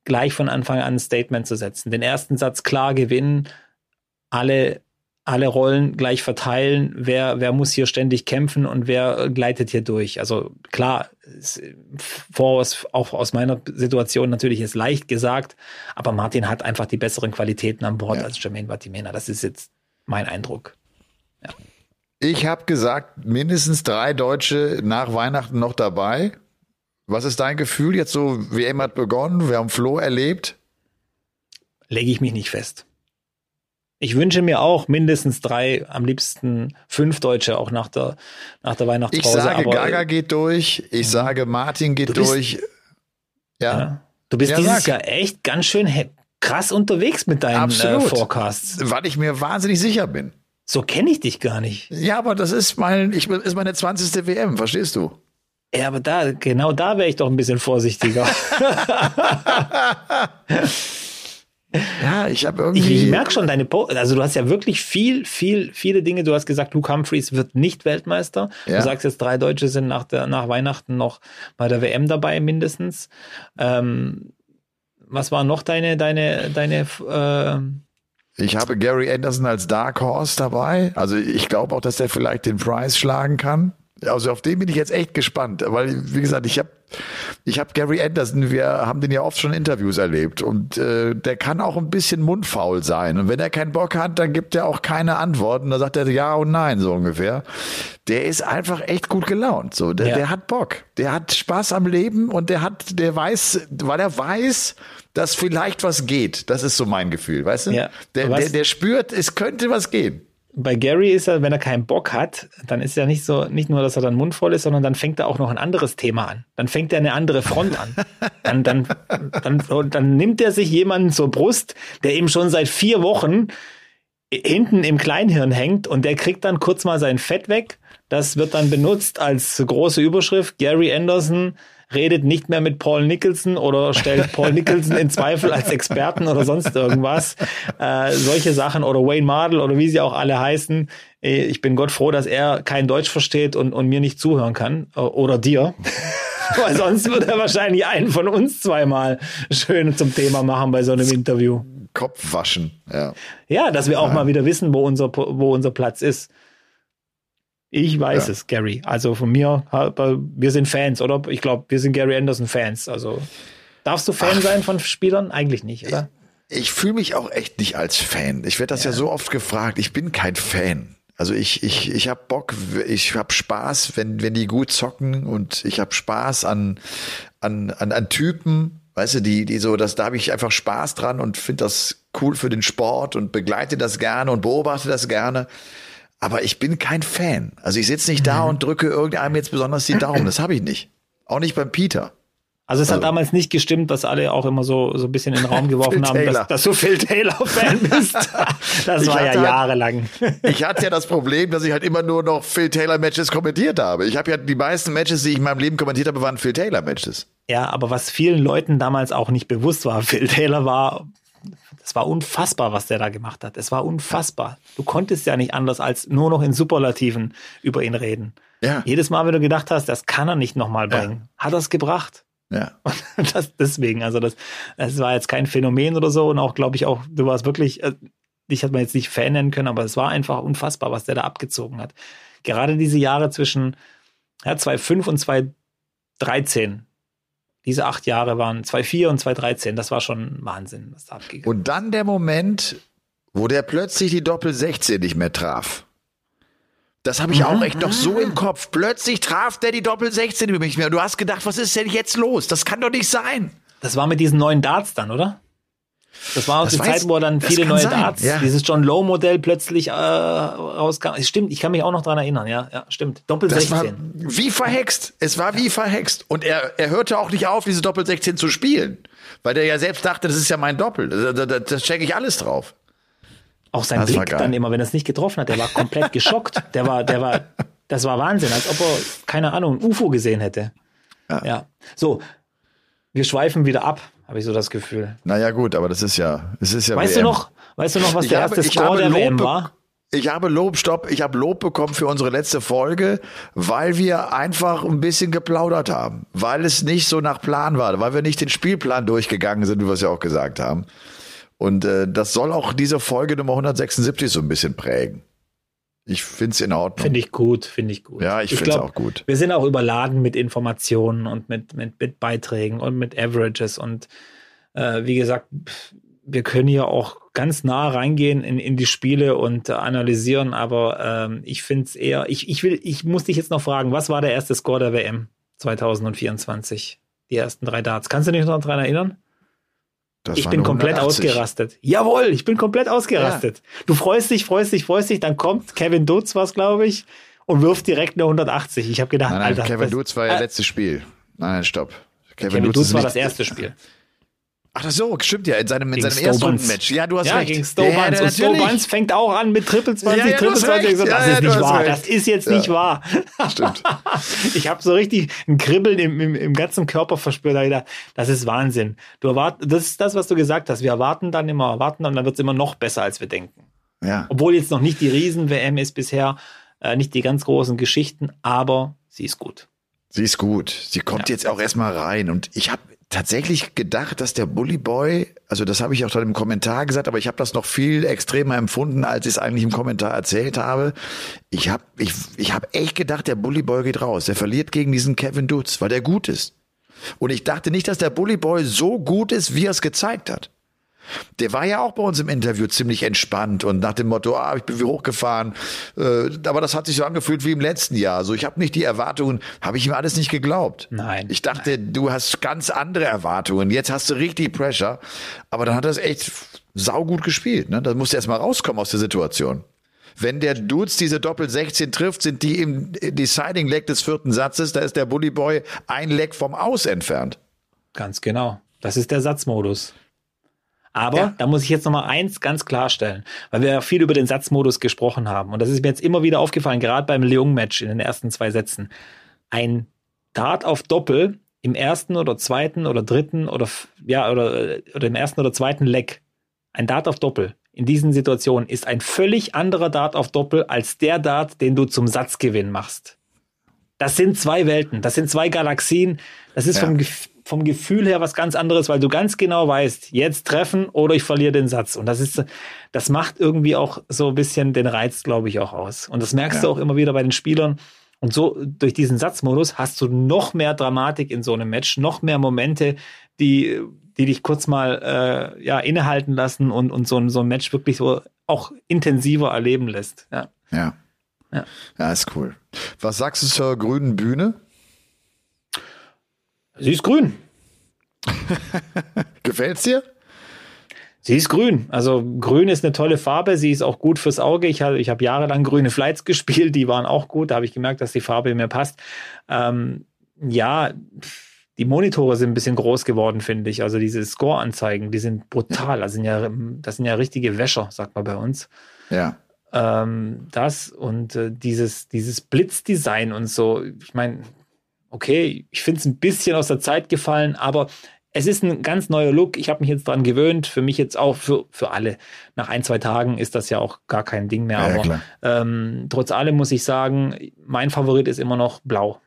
gleich von Anfang an ein Statement zu setzen. Den ersten Satz klar gewinnen, alle alle Rollen gleich verteilen, wer, wer muss hier ständig kämpfen und wer gleitet hier durch. Also klar, voraus, auch aus meiner Situation natürlich ist leicht gesagt, aber Martin hat einfach die besseren Qualitäten an Bord ja. als Jermaine Batimena. Das ist jetzt mein Eindruck. Ja. Ich habe gesagt, mindestens drei Deutsche nach Weihnachten noch dabei. Was ist dein Gefühl jetzt so? WM hat begonnen, wir haben Flo erlebt. Lege ich mich nicht fest. Ich wünsche mir auch mindestens drei, am liebsten fünf Deutsche auch nach der, nach der Weihnachtspause. Ich sage, aber, Gaga geht durch. Ich sage, Martin geht bist, durch. Ja. ja. Du bist ja, dieses sag. Jahr echt ganz schön krass unterwegs mit deinen äh, Forecasts. Weil ich mir wahnsinnig sicher bin. So kenne ich dich gar nicht. Ja, aber das ist mein, ich, ist meine 20. WM, verstehst du? Ja, aber da, genau da wäre ich doch ein bisschen vorsichtiger. Ja, ich habe irgendwie. Ich, ich merke schon deine, po also du hast ja wirklich viel, viel, viele Dinge. Du hast gesagt, Luke Humphreys wird nicht Weltmeister. Ja. Du sagst jetzt, drei Deutsche sind nach, der, nach Weihnachten noch bei der WM dabei mindestens. Ähm, was war noch deine, deine, deine? Äh ich habe Gary Anderson als Dark Horse dabei. Also ich glaube auch, dass der vielleicht den Price schlagen kann. Also auf den bin ich jetzt echt gespannt, weil wie gesagt, ich habe ich habe Gary Anderson, wir haben den ja oft schon Interviews erlebt und äh, der kann auch ein bisschen mundfaul sein und wenn er keinen Bock hat, dann gibt er auch keine Antworten, dann sagt er ja und nein so ungefähr. Der ist einfach echt gut gelaunt, so der, ja. der hat Bock, der hat Spaß am Leben und der hat, der weiß, weil er weiß, dass vielleicht was geht. Das ist so mein Gefühl, weißt du? Ja. Der, der, der spürt, es könnte was gehen bei Gary ist er, wenn er keinen Bock hat, dann ist er nicht so, nicht nur, dass er dann mundvoll ist, sondern dann fängt er auch noch ein anderes Thema an. Dann fängt er eine andere Front an. Dann, dann, dann, dann nimmt er sich jemanden zur Brust, der eben schon seit vier Wochen hinten im Kleinhirn hängt und der kriegt dann kurz mal sein Fett weg. Das wird dann benutzt als große Überschrift. Gary Anderson redet nicht mehr mit Paul Nicholson oder stellt Paul Nicholson in Zweifel als Experten oder sonst irgendwas. Äh, solche Sachen oder Wayne Mardell oder wie sie auch alle heißen. Äh, ich bin Gott froh, dass er kein Deutsch versteht und, und mir nicht zuhören kann. Äh, oder dir. Weil sonst würde er wahrscheinlich einen von uns zweimal schön zum Thema machen bei so einem Interview. Kopf waschen, ja. Ja, dass wir auch ja. mal wieder wissen, wo unser, wo unser Platz ist. Ich weiß ja. es, Gary. Also von mir, wir sind Fans, oder? Ich glaube, wir sind Gary Anderson Fans. Also Darfst du Fan sein von Spielern? Eigentlich nicht, oder? Ich, ich fühle mich auch echt nicht als Fan. Ich werde das ja. ja so oft gefragt. Ich bin kein Fan. Also ich, ich, ich habe Bock, ich habe Spaß, wenn, wenn die gut zocken und ich habe Spaß an, an, an, an Typen, weißt du, die, die so, das, da habe ich einfach Spaß dran und finde das cool für den Sport und begleite das gerne und beobachte das gerne. Aber ich bin kein Fan. Also ich sitze nicht da mhm. und drücke irgendeinem jetzt besonders die Daumen. Das habe ich nicht. Auch nicht beim Peter. Also es also. hat damals nicht gestimmt, was alle auch immer so, so ein bisschen in den Raum geworfen haben, dass, dass, du Phil Taylor-Fan bist. Das ich war ja halt- jahrelang. ich hatte ja das Problem, dass ich halt immer nur noch Phil Taylor-Matches kommentiert habe. Ich habe ja die meisten Matches, die ich in meinem Leben kommentiert habe, waren Phil Taylor-Matches. Ja, aber was vielen Leuten damals auch nicht bewusst war, Phil Taylor war, das war unfassbar, was der da gemacht hat. Es war unfassbar. Du konntest ja nicht anders als nur noch in Superlativen über ihn reden. Ja. Jedes Mal, wenn du gedacht hast, das kann er nicht nochmal bringen, ja. hat er es gebracht. Ja. Und das deswegen, also das, das war jetzt kein Phänomen oder so und auch, glaube ich, auch, du warst wirklich, äh, dich hat man jetzt nicht Fan nennen können, aber es war einfach unfassbar, was der da abgezogen hat. Gerade diese Jahre zwischen ja, 2005 und 2013, diese acht Jahre waren 2004 und 2013, das war schon Wahnsinn, was da abgegangen Und dann der Moment, wo der plötzlich die Doppel 16 nicht mehr traf. Das habe ich mhm. auch echt noch so im Kopf. Plötzlich traf der die Doppel 16 über mich mehr. Und du hast gedacht, was ist denn jetzt los? Das kann doch nicht sein. Das war mit diesen neuen Darts dann, oder? Das war auch die Zeit, wo dann viele neue sein. Darts, ja. dieses John Lowe Modell plötzlich äh, rauskam. Stimmt, ich kann mich auch noch dran erinnern, ja, ja, stimmt. Doppel das 16. War wie verhext. Es war wie verhext. Und er, er hörte auch nicht auf, diese Doppel 16 zu spielen. Weil der ja selbst dachte, das ist ja mein Doppel. Da, da, da, da checke ich alles drauf. Auch sein das Blick dann immer, wenn er es nicht getroffen hat, der war komplett geschockt. Der war, der war, das war Wahnsinn, als ob er, keine Ahnung, ein UFO gesehen hätte. Ja. ja. So, wir schweifen wieder ab, habe ich so das Gefühl. Naja, gut, aber das ist ja, es ist ja. Weißt WM. du noch, weißt du noch, was ich der habe, erste Score der Lob WM war? Ich habe Lob, stopp, ich habe Lob bekommen für unsere letzte Folge, weil wir einfach ein bisschen geplaudert haben, weil es nicht so nach Plan war, weil wir nicht den Spielplan durchgegangen sind, wie wir es ja auch gesagt haben. Und äh, das soll auch diese Folge Nummer 176 so ein bisschen prägen. Ich finde es in Ordnung. Finde ich gut, finde ich gut. Ja, ich, ich finde es auch gut. Wir sind auch überladen mit Informationen und mit, mit, mit Beiträgen und mit Averages. Und äh, wie gesagt, wir können hier auch ganz nah reingehen in, in die Spiele und äh, analysieren, aber ähm, ich finde es eher, ich, ich will, ich muss dich jetzt noch fragen, was war der erste Score der WM 2024? Die ersten drei Darts. Kannst du dich noch daran erinnern? Das ich bin komplett 180. ausgerastet. Jawohl, ich bin komplett ausgerastet. Ja. Du freust dich, freust dich, freust dich, dann kommt Kevin Dutz, was glaube ich, und wirft direkt eine 180. Ich habe gedacht, nein, nein, Alter, Kevin Dutz war ja äh, letztes Spiel. Nein, stopp. Kevin, Kevin Dutz, Dutz war das erste Spiel. Ach das so, stimmt ja, in seinem, in seinem ersten Match. Ja, du hast ja, recht. Gegen Stobans. Ja, und Stobans fängt auch an mit Triple 20, ja, ja, Triple 20. So, das ist nicht wahr. Recht. Das ist jetzt nicht wahr. Stimmt. ich habe so richtig ein Kribbeln im, im, im ganzen Körper verspürt. Da gedacht, das ist Wahnsinn. Du erwart, das ist das, was du gesagt hast. Wir erwarten dann immer, erwarten und dann wird es immer noch besser, als wir denken. Ja. Obwohl jetzt noch nicht die Riesen-WM ist bisher, äh, nicht die ganz großen Geschichten, aber sie ist gut. Sie ist gut. Sie kommt ja. jetzt auch erstmal rein. Und ich habe tatsächlich gedacht, dass der Bully Boy, also das habe ich auch dann im Kommentar gesagt, aber ich habe das noch viel extremer empfunden, als ich es eigentlich im Kommentar erzählt habe. Ich habe ich, ich hab echt gedacht, der Bully Boy geht raus. Der verliert gegen diesen Kevin Dutz, weil der gut ist. Und ich dachte nicht, dass der Bully Boy so gut ist, wie er es gezeigt hat. Der war ja auch bei uns im Interview ziemlich entspannt und nach dem Motto, ah, ich bin wie hochgefahren. Äh, aber das hat sich so angefühlt wie im letzten Jahr. Also ich habe nicht die Erwartungen, habe ich ihm alles nicht geglaubt. Nein. Ich dachte, nein. du hast ganz andere Erwartungen. Jetzt hast du richtig Pressure. Aber dann hat er es echt saugut gespielt. Ne? Da musst du erst mal rauskommen aus der Situation. Wenn der Dudes diese Doppel 16 trifft, sind die im Deciding Leg des vierten Satzes. Da ist der Bully Boy ein Leg vom Aus entfernt. Ganz genau. Das ist der Satzmodus. Aber ja. da muss ich jetzt noch mal eins ganz klarstellen, weil wir ja viel über den Satzmodus gesprochen haben. Und das ist mir jetzt immer wieder aufgefallen, gerade beim Leung-Match in den ersten zwei Sätzen. Ein Dart auf Doppel im ersten oder zweiten oder dritten oder, ja, oder, oder im ersten oder zweiten Leck. Ein Dart auf Doppel in diesen Situationen ist ein völlig anderer Dart auf Doppel als der Dart, den du zum Satzgewinn machst. Das sind zwei Welten, das sind zwei Galaxien. Das ist ja. vom, vom Gefühl her was ganz anderes, weil du ganz genau weißt, jetzt treffen oder ich verliere den Satz. Und das ist, das macht irgendwie auch so ein bisschen den Reiz, glaube ich, auch aus. Und das merkst ja. du auch immer wieder bei den Spielern. Und so durch diesen Satzmodus hast du noch mehr Dramatik in so einem Match, noch mehr Momente, die, die dich kurz mal äh, ja, innehalten lassen und, und so, ein, so ein Match wirklich so auch intensiver erleben lässt. Ja. Ja. Ja, ja ist cool. Was sagst du zur grünen Bühne? Sie ist grün. Gefällt's dir? Sie ist grün. Also grün ist eine tolle Farbe. Sie ist auch gut fürs Auge. Ich habe ich hab jahrelang grüne Flights gespielt. Die waren auch gut. Da habe ich gemerkt, dass die Farbe mir passt. Ähm, ja, die Monitore sind ein bisschen groß geworden, finde ich. Also diese Score-Anzeigen, die sind brutal. Das sind ja, das sind ja richtige Wäscher, sagt man bei uns. Ja. Ähm, das und äh, dieses, dieses Blitzdesign und so. Ich meine, okay, ich finde es ein bisschen aus der Zeit gefallen, aber es ist ein ganz neuer Look. Ich habe mich jetzt dran gewöhnt. Für mich jetzt auch für, für alle. Nach ein, zwei Tagen ist das ja auch gar kein Ding mehr. Ja, aber ähm, trotz allem muss ich sagen, mein Favorit ist immer noch blau.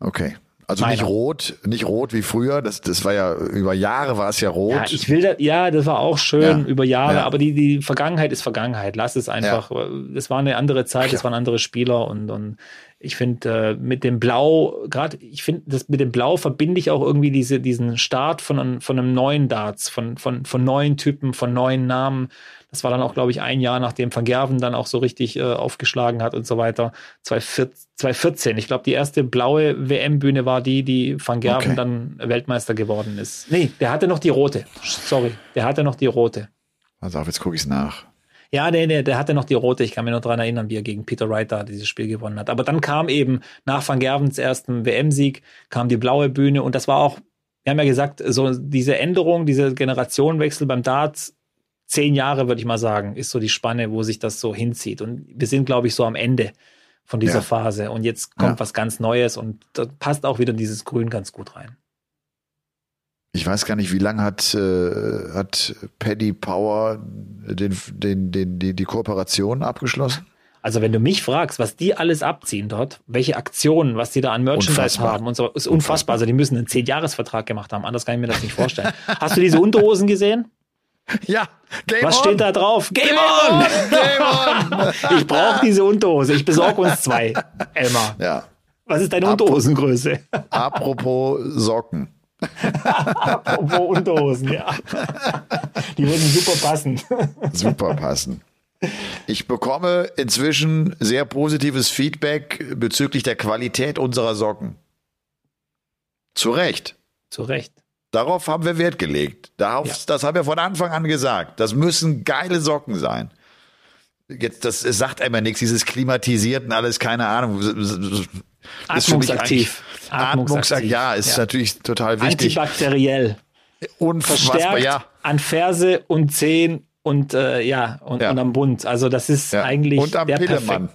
Okay. Also Meiner. nicht rot, nicht rot wie früher. Das, das war ja über Jahre war es ja rot. Ja, ich will da, ja, das war auch schön ja. über Jahre, ja. aber die, die Vergangenheit ist Vergangenheit. Lass es einfach. Es war eine andere Zeit, es waren andere Spieler und, und ich finde äh, mit dem Blau, gerade ich finde, das mit dem Blau verbinde ich auch irgendwie diese, diesen Start von, von einem neuen Darts, von, von, von neuen Typen, von neuen Namen. Das war dann auch, glaube ich, ein Jahr, nachdem Van Gerven dann auch so richtig äh, aufgeschlagen hat und so weiter. 2014. Ich glaube, die erste blaue WM-Bühne war die, die Van Gerven okay. dann Weltmeister geworden ist. Nee, der hatte noch die rote. Sorry, der hatte noch die rote. Also auf, jetzt gucke ich es nach. Ja, der, der, der hatte noch die rote. Ich kann mich noch daran erinnern, wie er gegen Peter Wright da dieses Spiel gewonnen hat. Aber dann kam eben nach Van Gervens ersten WM-Sieg, kam die blaue Bühne und das war auch, wir haben ja gesagt, so diese Änderung, dieser Generationenwechsel beim Darts, zehn Jahre, würde ich mal sagen, ist so die Spanne, wo sich das so hinzieht. Und wir sind, glaube ich, so am Ende von dieser ja. Phase. Und jetzt kommt ja. was ganz Neues und da passt auch wieder dieses Grün ganz gut rein ich weiß gar nicht, wie lange hat, äh, hat Paddy Power den, den, den, die, die Kooperation abgeschlossen? Also wenn du mich fragst, was die alles abziehen dort, welche Aktionen, was die da an Merchandise unfassbar. haben und so, ist unfassbar. unfassbar. Also die müssen einen Zehn-Jahres-Vertrag gemacht haben. Anders kann ich mir das nicht vorstellen. Hast du diese Unterhosen gesehen? Ja, Game Was on. steht da drauf? Game, Game on! on! Game on! ich brauche diese Unterhose. Ich besorge uns zwei, Elmar. Ja. Was ist deine Unterhosengröße? Apropos Socken. Apropos Unterhosen, ja. Die würden super passen. Super passen. Ich bekomme inzwischen sehr positives Feedback bezüglich der Qualität unserer Socken. Zu Recht. Zu Recht. Darauf haben wir Wert gelegt. Darauf, ja. Das haben wir von Anfang an gesagt. Das müssen geile Socken sein. Jetzt, das sagt einmal nichts, dieses klimatisiert und alles, keine Ahnung. Atmungsaktiv. Atmungsaktiv. Ja, ist ja. natürlich total wichtig. Antibakteriell. Unfassbar, ja. An Ferse und Zehen und äh, ja, und, ja. und am Bund. Also das ist eigentlich und am der Pillemann.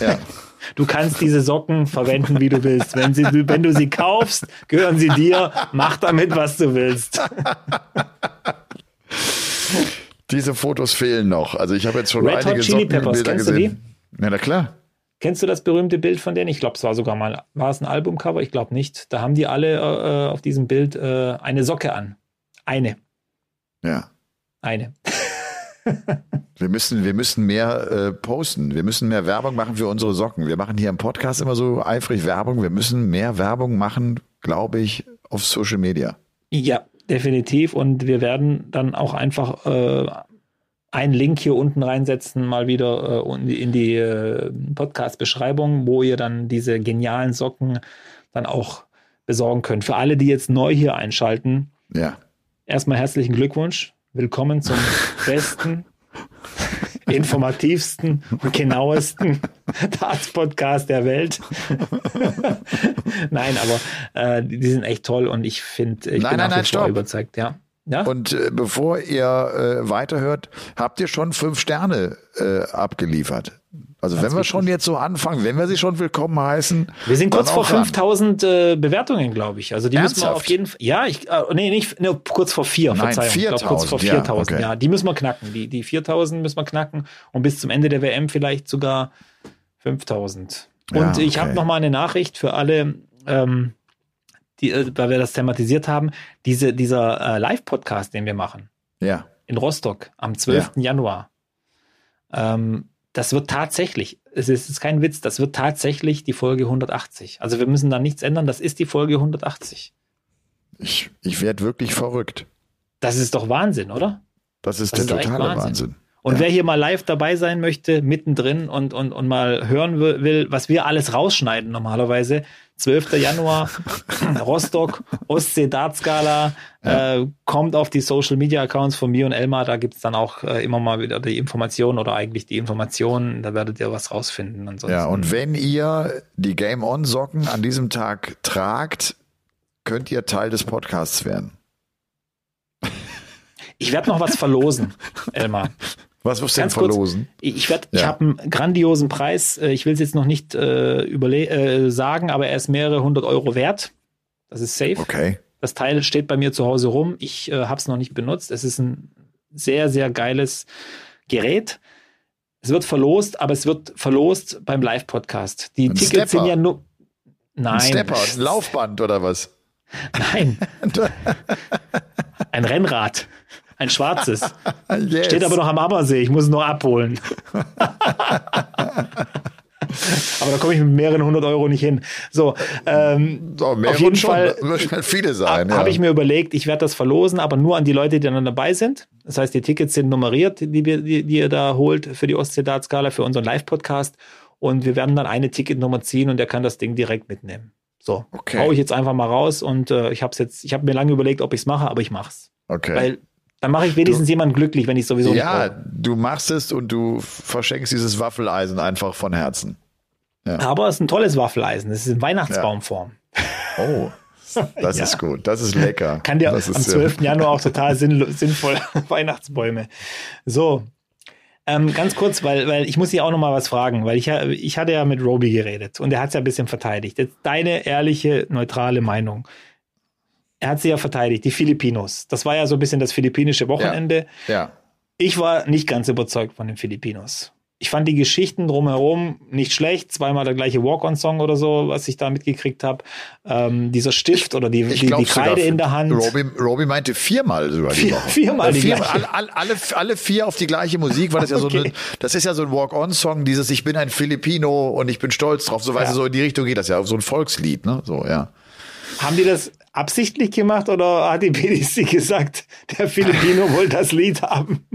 Ja. Du kannst diese Socken verwenden, wie du willst. Wenn, sie, wenn du sie kaufst, gehören sie dir. Mach damit, was du willst. Diese Fotos fehlen noch. Also ich habe jetzt schon Red einige Hot Chili Peppers, kennst gesehen. Du die? Ja, na klar. Kennst du das berühmte Bild von denen? Ich glaube, es war sogar mal, war es ein Albumcover? Ich glaube nicht. Da haben die alle äh, auf diesem Bild äh, eine Socke an. Eine. Ja. Eine. Wir müssen, wir müssen mehr äh, posten. Wir müssen mehr Werbung machen für unsere Socken. Wir machen hier im Podcast immer so eifrig Werbung. Wir müssen mehr Werbung machen, glaube ich, auf Social Media. Ja, definitiv. Und wir werden dann auch einfach äh, einen Link hier unten reinsetzen, mal wieder äh, in die äh, Podcast-Beschreibung, wo ihr dann diese genialen Socken dann auch besorgen könnt. Für alle, die jetzt neu hier einschalten, ja. erstmal herzlichen Glückwunsch. Willkommen zum besten, informativsten und genauesten Darts-Podcast der Welt. nein, aber äh, die sind echt toll und ich finde, ich nein, bin nein, nein, überzeugt, ja. Ja? Und äh, bevor ihr äh, weiterhört, habt ihr schon fünf Sterne äh, abgeliefert. Also Ganz wenn wir schon jetzt so anfangen, wenn wir sie schon willkommen heißen. Wir sind kurz vor 5000 äh, Bewertungen, glaube ich. Also die Ernsthaft? müssen wir auf jeden Fall. Ja, ich, äh, nee, nicht, ne, kurz vor vier, Nein, Verzeihung. 4000, ich kurz vor 4000, ja, okay. ja. Die müssen wir knacken. Die, die 4000 müssen wir knacken und bis zum Ende der WM vielleicht sogar 5000. Und ja, okay. ich habe noch mal eine Nachricht für alle, ähm, die, äh, weil wir das thematisiert haben, diese, dieser äh, Live-Podcast, den wir machen. Ja. In Rostock am 12. Ja. Januar. Ähm, das wird tatsächlich, es ist, kein Witz, das wird tatsächlich die Folge 180. Also wir müssen da nichts ändern, das ist die Folge 180. Ich, ich werde wirklich verrückt. Das ist doch Wahnsinn, oder? Das ist das der ist totale Wahnsinn. Wahnsinn. Und ja. wer hier mal live dabei sein möchte, mittendrin und, und, und mal hören will, was wir alles rausschneiden normalerweise, 12. Januar, Rostock, Ostsee Dartskala, ja. äh, kommt auf die Social Media Accounts von mir und Elmar, da gibt's dann auch äh, immer mal wieder die Informationen oder eigentlich die Informationen, da werdet ihr was rausfinden. Ansonsten. Ja, und wenn ihr die Game On Socken an diesem Tag tragt, könnt ihr Teil des Podcasts werden. Ich werde noch was verlosen, Elmar. Was wirst du denn verlosen? Kurz, ich werd, ja. ich habe einen grandiosen Preis. Äh, ich will es jetzt noch nicht äh, überle äh, sagen, aber er ist mehrere hundert Euro wert. Das ist safe. Okay. Das Teil steht bei mir zu Hause rum. Ich äh, habe es noch nicht benutzt. Es ist ein sehr, sehr geiles Gerät. Es wird verlost, aber es wird verlost beim Live-Podcast. Die ein Tickets Stepper. sind ja nur. Nein. Ein Stepper, ein Laufband oder was? Nein. ein Rennrad. Ein schwarzes. yes. Steht aber noch am Ammersee. Ich muss es noch abholen. aber da komme ich mit mehreren hundert Euro nicht hin. So, ähm, so auf jeden schon, Fall müssen viele sein. Ja. Habe ich mir überlegt, ich werde das verlosen, aber nur an die Leute, die dann dabei sind. Das heißt, die Tickets sind nummeriert, die, wir, die, die ihr da holt für die Ostsee-Dartskala, für unseren Live-Podcast. Und wir werden dann eine Ticketnummer ziehen und der kann das Ding direkt mitnehmen. So, okay. hau ich jetzt einfach mal raus und äh, ich habe jetzt, ich habe mir lange überlegt, ob ich es mache, aber ich mach's. Okay. Weil dann mache ich wenigstens du, jemanden glücklich, wenn ich sowieso ja, nicht Ja, du machst es und du verschenkst dieses Waffeleisen einfach von Herzen. Ja. Aber es ist ein tolles Waffeleisen. Es ist in Weihnachtsbaumform. Ja. Oh, das ja. ist gut. Das ist lecker. Kann dir am 12. Januar auch total sinn, sinnvoll Weihnachtsbäume. So. Ähm, ganz kurz, weil, weil ich muss hier auch noch mal was fragen, weil ich, ich hatte ja mit Roby geredet und er hat es ja ein bisschen verteidigt. Jetzt deine ehrliche, neutrale Meinung er hat sie ja verteidigt, die Filipinos. Das war ja so ein bisschen das philippinische Wochenende. Ja. ja. Ich war nicht ganz überzeugt von den Filipinos. Ich fand die Geschichten drumherum nicht schlecht. Zweimal der gleiche Walk-on-Song oder so, was ich da mitgekriegt habe. Ähm, dieser Stift oder die, die, die Kreide in der Hand. Robbie, Robbie meinte viermal sogar die Vier, Viermal die vier, alle, alle, alle vier auf die gleiche Musik, weil das ja okay. so eine, das ist ja so ein Walk-on-Song, dieses Ich bin ein Filipino und ich bin stolz drauf. So, weißt ja. du, so in die Richtung geht das ja, so ein Volkslied, ne? So, ja. Haben die das absichtlich gemacht oder hat die BDC gesagt, der Filipino wollte das Lied haben?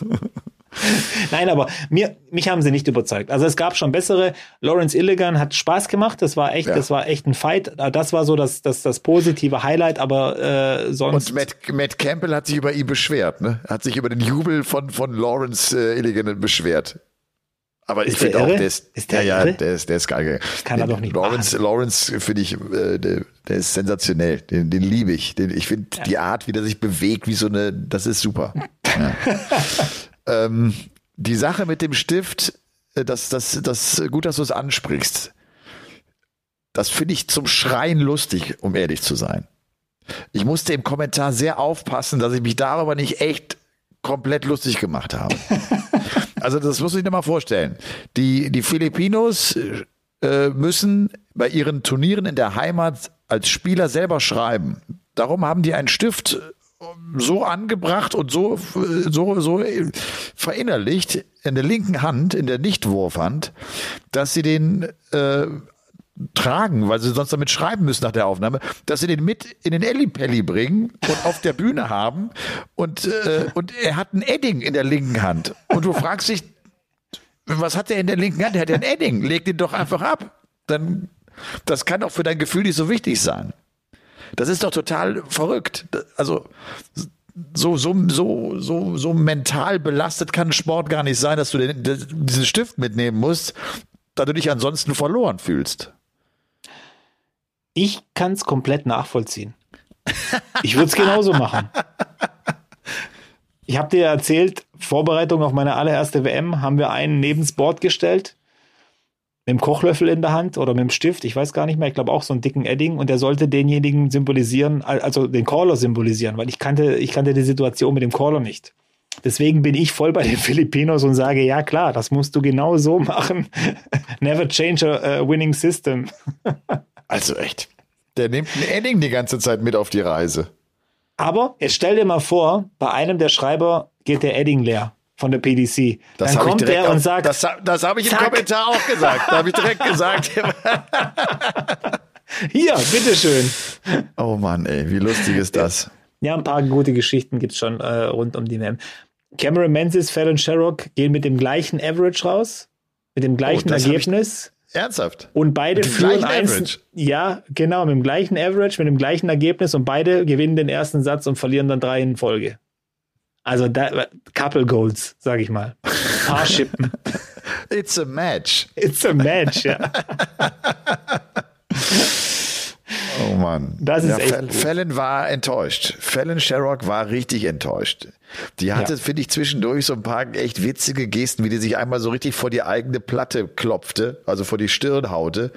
Nein, aber mir, mich haben sie nicht überzeugt. Also es gab schon bessere. Lawrence Illigan hat Spaß gemacht. Das war echt, ja. das war echt ein Fight. Das war so das, das, das positive Highlight, aber äh, sonst. Und Matt, Matt Campbell hat sich über ihn beschwert, ne? Hat sich über den Jubel von, von Lawrence äh, Illigan beschwert. Aber ich finde auch, der ist, ist der ja, ja, der ist, der ist geil. Kann er doch nicht Lawrence, machen. Lawrence finde ich, äh, der, der, ist sensationell. Den, den liebe ich. Den, ich finde ja. die Art, wie der sich bewegt, wie so eine, das ist super. Ja. ähm, die Sache mit dem Stift, äh, das, das, das, gut, dass du es ansprichst. Das finde ich zum Schreien lustig, um ehrlich zu sein. Ich musste im Kommentar sehr aufpassen, dass ich mich darüber nicht echt komplett lustig gemacht habe. also das muss ich dir mal vorstellen. Die, die Filipinos äh, müssen bei ihren Turnieren in der Heimat als Spieler selber schreiben. Darum haben die einen Stift äh, so angebracht und so, so, so verinnerlicht in der linken Hand, in der Nichtwurfhand, dass sie den äh, tragen, weil sie sonst damit schreiben müssen nach der Aufnahme, dass sie den mit in den Ellipelli bringen und auf der Bühne haben und, äh, und er hat ein Edding in der linken Hand. Und du fragst dich, was hat er in der linken Hand? Er hat ja ein Edding, leg den doch einfach ab. Dann, das kann doch für dein Gefühl nicht so wichtig sein. Das ist doch total verrückt. Also, so, so, so, so, so mental belastet kann Sport gar nicht sein, dass du den, diesen Stift mitnehmen musst, da du dich ansonsten verloren fühlst. Ich kann es komplett nachvollziehen. Ich würde es genauso machen. Ich habe dir erzählt, Vorbereitung auf meine allererste WM haben wir einen neben das Board gestellt, mit dem Kochlöffel in der Hand oder mit dem Stift, ich weiß gar nicht mehr, ich glaube auch so einen dicken Edding und der sollte denjenigen symbolisieren, also den Caller symbolisieren, weil ich kannte, ich kannte die Situation mit dem Caller nicht. Deswegen bin ich voll bei den Filipinos und sage, ja klar, das musst du genau so machen. Never change a, a winning system. Also echt. Der nimmt ein Edding die ganze Zeit mit auf die Reise. Aber jetzt stell dir mal vor, bei einem der Schreiber geht der Edding leer. von der PDC. Das Dann kommt auf, und sagt, das, das habe ich im Kommentar auch gesagt. Da habe ich direkt gesagt. Hier, bitteschön. Oh Mann, ey, wie lustig ist das? Ja, ein paar gute Geschichten gibt's schon äh, rund um die WM. Cameron Menzies, Fallon Sherrock gehen mit dem gleichen Average raus, mit dem gleichen oh, Ergebnis. Ernsthaft? Und beide führen eins. Ja, genau, mit dem gleichen Average, mit dem gleichen Ergebnis und beide gewinnen den ersten Satz und verlieren dann drei in Folge. Also da, Couple Goals, sag ich mal. Paarschippen. It's a match. It's a match, ja. Oh Mann. Das ist ja, echt Fallon war enttäuscht. Fallon Sherrock war richtig enttäuscht. Die hatte, ja. finde ich, zwischendurch so ein paar echt witzige Gesten, wie die sich einmal so richtig vor die eigene Platte klopfte, also vor die Stirn haute.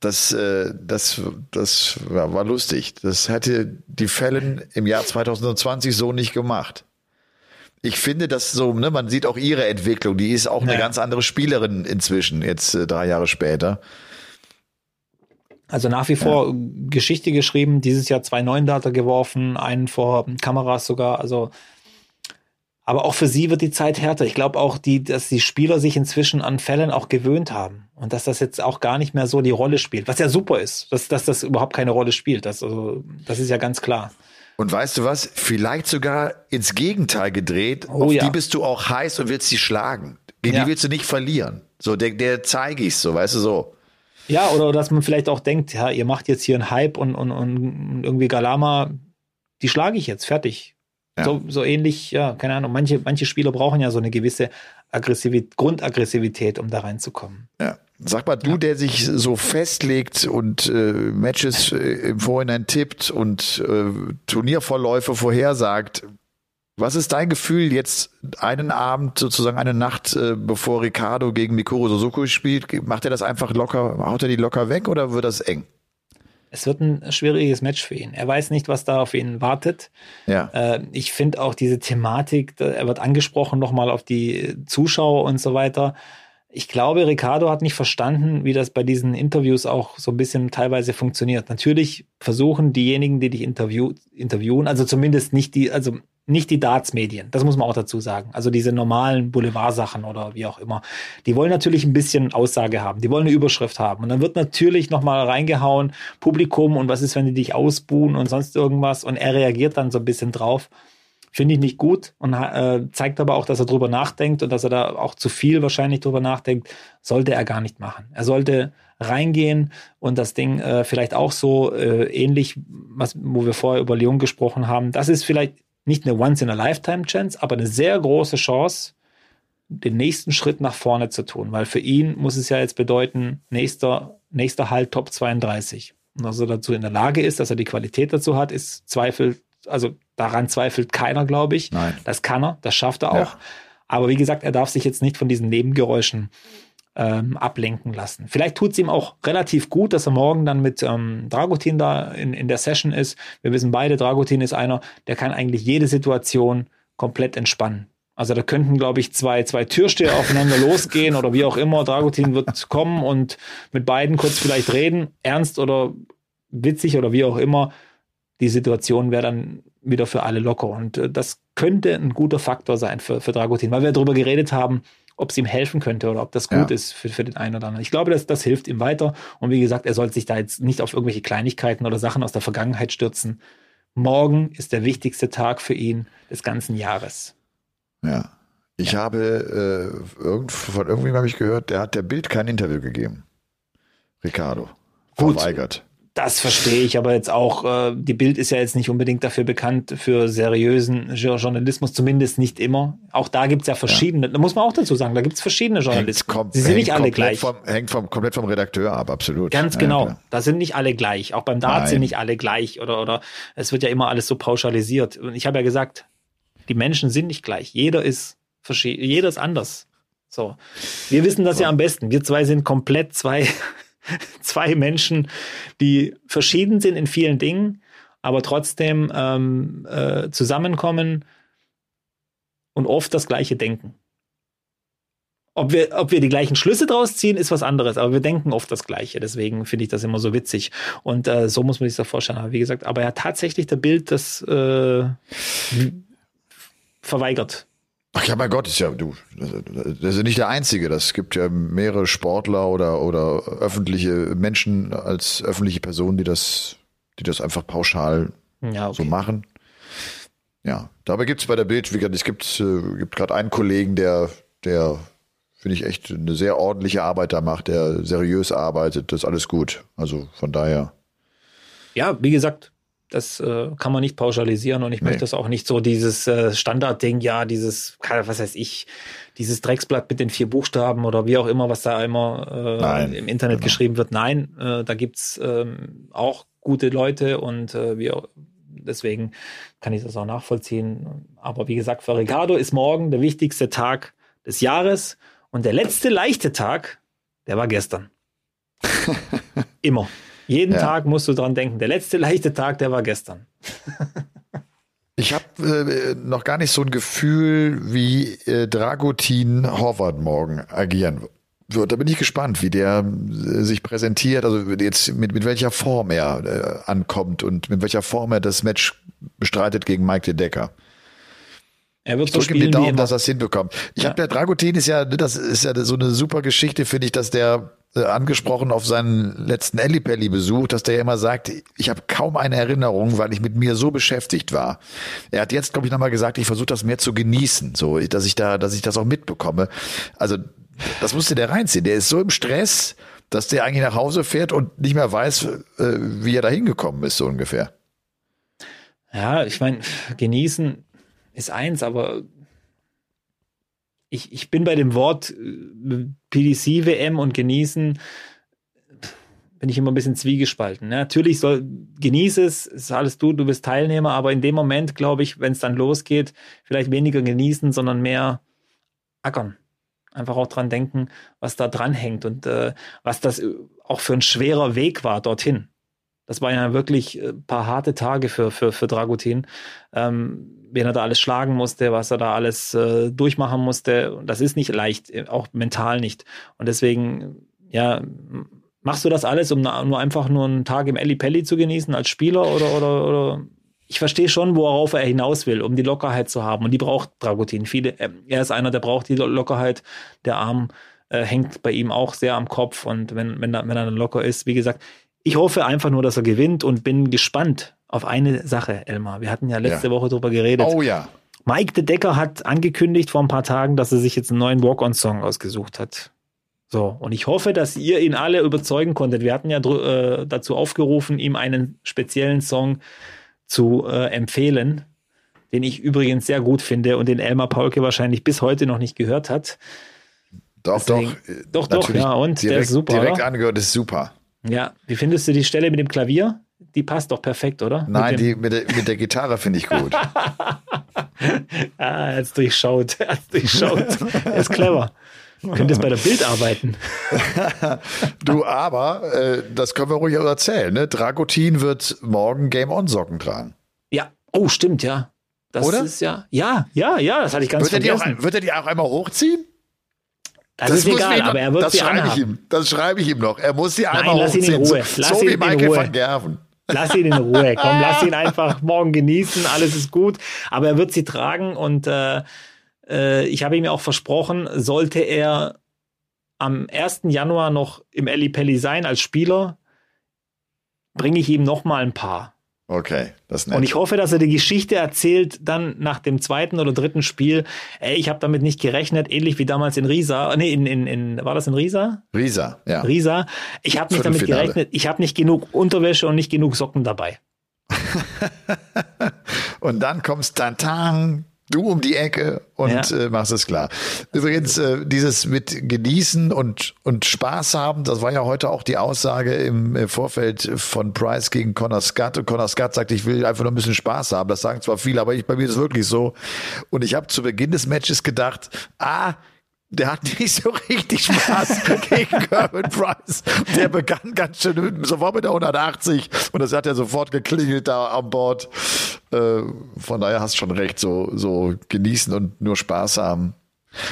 Das, äh, das, das war lustig. Das hätte die Fallon im Jahr 2020 so nicht gemacht ich finde das so, ne, man sieht auch ihre Entwicklung. Die ist auch eine ganz andere Spielerin inzwischen, jetzt äh, drei Jahre später. Also nach wie vor ja. Geschichte geschrieben, dieses Jahr zwei neuen Data geworfen, einen vor Kameras sogar. Also, aber auch für sie wird die Zeit härter. Ich glaube auch, die, dass die Spieler sich inzwischen an Fällen auch gewöhnt haben und dass das jetzt auch gar nicht mehr so die Rolle spielt, was ja super ist, dass, dass das überhaupt keine Rolle spielt. Das, also, das ist ja ganz klar. Und weißt du was? Vielleicht sogar ins Gegenteil gedreht. Oh, Auf ja. die bist du auch heiß und willst sie schlagen. Gegen ja. die willst du nicht verlieren. So, der, der zeige ich so, weißt du so. Ja, oder dass man vielleicht auch denkt, ja, ihr macht jetzt hier einen Hype und, und, und irgendwie Galama, die schlage ich jetzt, fertig. Ja. So, so ähnlich, ja, keine Ahnung, manche, manche Spieler brauchen ja so eine gewisse Aggressivität, Grundaggressivität, um da reinzukommen. Ja. Sag mal, du, der sich so festlegt und äh, Matches äh, im Vorhinein tippt und äh, Turniervorläufe vorhersagt, was ist dein Gefühl jetzt einen Abend, sozusagen eine Nacht, äh, bevor Ricardo gegen Mikuru Suzuki spielt? Macht er das einfach locker, haut er die locker weg oder wird das eng? Es wird ein schwieriges Match für ihn. Er weiß nicht, was da auf ihn wartet. Ja. Äh, ich finde auch diese Thematik, er wird angesprochen nochmal auf die Zuschauer und so weiter. Ich glaube, Ricardo hat nicht verstanden, wie das bei diesen Interviews auch so ein bisschen teilweise funktioniert. Natürlich versuchen diejenigen, die dich interview interviewen, also zumindest nicht die, also nicht die Darts-Medien, das muss man auch dazu sagen. Also diese normalen Boulevardsachen oder wie auch immer. Die wollen natürlich ein bisschen Aussage haben, die wollen eine Überschrift haben. Und dann wird natürlich nochmal reingehauen, Publikum und was ist, wenn die dich ausbuhen und sonst irgendwas. Und er reagiert dann so ein bisschen drauf. Finde ich nicht gut und äh, zeigt aber auch, dass er drüber nachdenkt und dass er da auch zu viel wahrscheinlich drüber nachdenkt. Sollte er gar nicht machen. Er sollte reingehen und das Ding äh, vielleicht auch so äh, ähnlich, was, wo wir vorher über Lyon gesprochen haben. Das ist vielleicht nicht eine Once-in-a-Lifetime-Chance, aber eine sehr große Chance, den nächsten Schritt nach vorne zu tun. Weil für ihn muss es ja jetzt bedeuten, nächster, nächster Halt Top 32. Und dass er dazu in der Lage ist, dass er die Qualität dazu hat, ist Zweifel, also Daran zweifelt keiner, glaube ich. Nein. Das kann er, das schafft er auch. Ja. Aber wie gesagt, er darf sich jetzt nicht von diesen Nebengeräuschen ähm, ablenken lassen. Vielleicht tut es ihm auch relativ gut, dass er morgen dann mit ähm, Dragutin da in, in der Session ist. Wir wissen beide, Dragutin ist einer, der kann eigentlich jede Situation komplett entspannen. Also da könnten, glaube ich, zwei, zwei Türsteher aufeinander losgehen oder wie auch immer. Dragutin wird kommen und mit beiden kurz vielleicht reden, ernst oder witzig oder wie auch immer. Die Situation wäre dann wieder für alle locker. Und äh, das könnte ein guter Faktor sein für, für Dragutin, weil wir darüber geredet haben, ob es ihm helfen könnte oder ob das gut ja. ist für, für den einen oder anderen. Ich glaube, das, das hilft ihm weiter. Und wie gesagt, er sollte sich da jetzt nicht auf irgendwelche Kleinigkeiten oder Sachen aus der Vergangenheit stürzen. Morgen ist der wichtigste Tag für ihn des ganzen Jahres. Ja. Ich ja. habe äh, irgend, von irgendwem habe ich gehört, der hat der Bild kein Interview gegeben. Ricardo. Gut. Verweigert. Das verstehe ich aber jetzt auch. Äh, die Bild ist ja jetzt nicht unbedingt dafür bekannt für seriösen Journalismus, zumindest nicht immer. Auch da gibt's ja verschiedene, ja. da muss man auch dazu sagen, da gibt's verschiedene Journalisten. Sie sind nicht alle gleich. Vom, hängt vom, komplett vom Redakteur ab, absolut. Ganz genau. Ja, da sind nicht alle gleich. Auch beim Dart sind nicht alle gleich oder, oder es wird ja immer alles so pauschalisiert. Und ich habe ja gesagt, die Menschen sind nicht gleich. Jeder ist verschieden, jeder ist anders. So. Wir wissen das so. ja am besten. Wir zwei sind komplett zwei zwei Menschen, die verschieden sind in vielen Dingen, aber trotzdem ähm, äh, zusammenkommen und oft das Gleiche denken. Ob wir, ob wir die gleichen Schlüsse draus ziehen, ist was anderes, aber wir denken oft das Gleiche. Deswegen finde ich das immer so witzig. Und äh, so muss man sich das vorstellen. Aber wie gesagt, aber ja tatsächlich der Bild das äh, verweigert. Ach ja, mein Gott, ist ja, du, das ist nicht der Einzige. Das gibt ja mehrere Sportler oder, oder öffentliche Menschen als öffentliche Personen, die das, die das einfach pauschal ja, okay. so machen. Ja, dabei gibt's bei der Bild, wie gesagt, es gibt, äh, gibt gerade einen Kollegen, der, der, finde ich, echt eine sehr ordentliche Arbeit da macht, der seriös arbeitet, das ist alles gut. Also von daher. Ja, wie gesagt, das äh, kann man nicht pauschalisieren und ich nee. möchte das auch nicht so dieses äh, Standardding, ja, dieses, was weiß ich, dieses Drecksblatt mit den vier Buchstaben oder wie auch immer, was da immer äh, im Internet genau. geschrieben wird. Nein, äh, da gibt's ähm, auch gute Leute und äh, wir deswegen kann ich das auch nachvollziehen. Aber wie gesagt, für Ricardo ist morgen der wichtigste Tag des Jahres und der letzte leichte Tag, der war gestern. Immer. Jeden ja. Tag musst du dran denken. Der letzte leichte Tag, der war gestern. ich habe äh, noch gar nicht so ein Gefühl, wie äh, Dragutin Horvath morgen agieren wird. Da bin ich gespannt, wie der äh, sich präsentiert, also jetzt mit, mit welcher Form er äh, ankommt und mit welcher Form er das Match bestreitet gegen Mike de Decker. Er wird ich so spielen, die Daumen, dass er es hinbekommt. Ich ja. habe der Dragutin ist ja, das ist ja so eine super Geschichte, finde ich, dass der angesprochen auf seinen letzten Ellipelli-Besuch, dass der ja immer sagt, ich habe kaum eine Erinnerung, weil ich mit mir so beschäftigt war. Er hat jetzt, glaube ich, nochmal gesagt, ich versuche das mehr zu genießen, so, dass ich da, dass ich das auch mitbekomme. Also, das musste der reinziehen. Der ist so im Stress, dass der eigentlich nach Hause fährt und nicht mehr weiß, äh, wie er da hingekommen ist, so ungefähr. Ja, ich meine, genießen ist eins, aber ich, ich bin bei dem Wort äh, PDC-WM und genießen, bin ich immer ein bisschen zwiegespalten. Ne? Natürlich soll, genieße es, ist alles du, du bist Teilnehmer, aber in dem Moment, glaube ich, wenn es dann losgeht, vielleicht weniger genießen, sondern mehr ackern. Einfach auch dran denken, was da dran hängt und äh, was das auch für ein schwerer Weg war dorthin. Das waren ja wirklich ein äh, paar harte Tage für, für, für Dragutin. Ähm, wen er da alles schlagen musste, was er da alles äh, durchmachen musste. Das ist nicht leicht, äh, auch mental nicht. Und deswegen, ja, machst du das alles, um nur einfach nur einen Tag im Elli Pelli zu genießen als Spieler oder, oder, oder? Ich verstehe schon, worauf er hinaus will, um die Lockerheit zu haben. Und die braucht Dragutin. Viele, äh, er ist einer, der braucht die Lockerheit. Der Arm äh, hängt bei ihm auch sehr am Kopf. Und wenn, wenn, wenn er dann locker ist, wie gesagt, ich hoffe einfach nur, dass er gewinnt und bin gespannt, auf eine Sache, Elmar. Wir hatten ja letzte ja. Woche drüber geredet. Oh ja. Mike de Decker hat angekündigt vor ein paar Tagen, dass er sich jetzt einen neuen Walk-on-Song ausgesucht hat. So, und ich hoffe, dass ihr ihn alle überzeugen konntet. Wir hatten ja äh, dazu aufgerufen, ihm einen speziellen Song zu äh, empfehlen, den ich übrigens sehr gut finde und den Elmar Paulke wahrscheinlich bis heute noch nicht gehört hat. Doch, Deswegen, doch. Doch, doch, ja, und direkt, der ist super. Direkt oder? angehört ist super. Ja, wie findest du die Stelle mit dem Klavier? die passt doch perfekt, oder? Nein, mit, die, mit, der, mit der Gitarre finde ich gut. ah, er hat durchschaut. Er hat durchschaut. er ist clever. Könntest bei der Bild arbeiten. du, aber äh, das können wir ruhig auch erzählen. Ne? Dragutin wird morgen Game On Socken tragen. Ja, oh, stimmt, ja. Das Oder? ist ja, ja, ja, ja, das hatte ich ganz wird vergessen. Er die auch, wird er die auch einmal hochziehen? Das, das ist egal, aber er wird das sie schreibe anhaben. ich ihm. Das schreibe ich ihm noch. Er muss sie einmal Nein. Lass ihn in Ruhe. Lass so ihn wie Michael in Ruhe. van Gerven. Lass ihn in Ruhe. Komm, lass ihn einfach morgen genießen. Alles ist gut. Aber er wird sie tragen und äh, äh, ich habe ihm auch versprochen, sollte er am 1. Januar noch im Pelli sein als Spieler, bringe ich ihm noch mal ein paar. Okay, das ist nett. Und ich hoffe, dass er die Geschichte erzählt dann nach dem zweiten oder dritten Spiel. Ey, ich habe damit nicht gerechnet, ähnlich wie damals in Riesa. Nee, in, in, in war das in Riesa? Riesa, ja. Riesa. Ich habe nicht damit gerechnet. Ich habe nicht genug Unterwäsche und nicht genug Socken dabei. und dann kommst Tantan, du um die Ecke und ja. äh, machst es klar. Übrigens, äh, dieses mit genießen und, und Spaß haben, das war ja heute auch die Aussage im äh, Vorfeld von Price gegen Connor Scott. Und Connor Scott sagt, ich will einfach nur ein bisschen Spaß haben. Das sagen zwar viele, aber ich, bei mir ist es wirklich so. Und ich habe zu Beginn des Matches gedacht, ah, der hat nicht so richtig Spaß gegen Gervin Price. Der begann ganz schön sofort mit der 180 und das hat ja sofort geklingelt da an Bord. Äh, von daher hast du schon recht, so, so genießen und nur Spaß haben.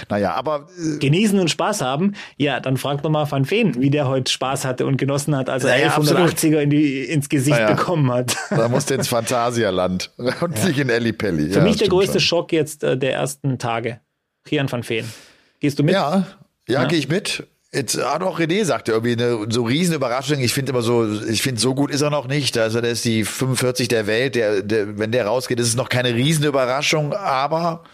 Naja, aber. Äh, Genießen und Spaß haben? Ja, dann frag doch mal Van Feen, wie der heute Spaß hatte und genossen hat, als er naja, 1180er in die, ins Gesicht naja, bekommen hat. Da musste ins Phantasialand und ja. nicht in Ellipelli. Für ja, mich der größte schon. Schock jetzt äh, der ersten Tage Kian van Feen. Gehst du mit? Ja, ja, ja. gehe ich mit. Jetzt hat auch René sagte irgendwie eine so riesen Überraschung. Ich finde immer so, ich finde so gut ist er noch nicht. Also der ist die 45 der Welt. Der, der, wenn der rausgeht, ist es noch keine riesen Überraschung. Aber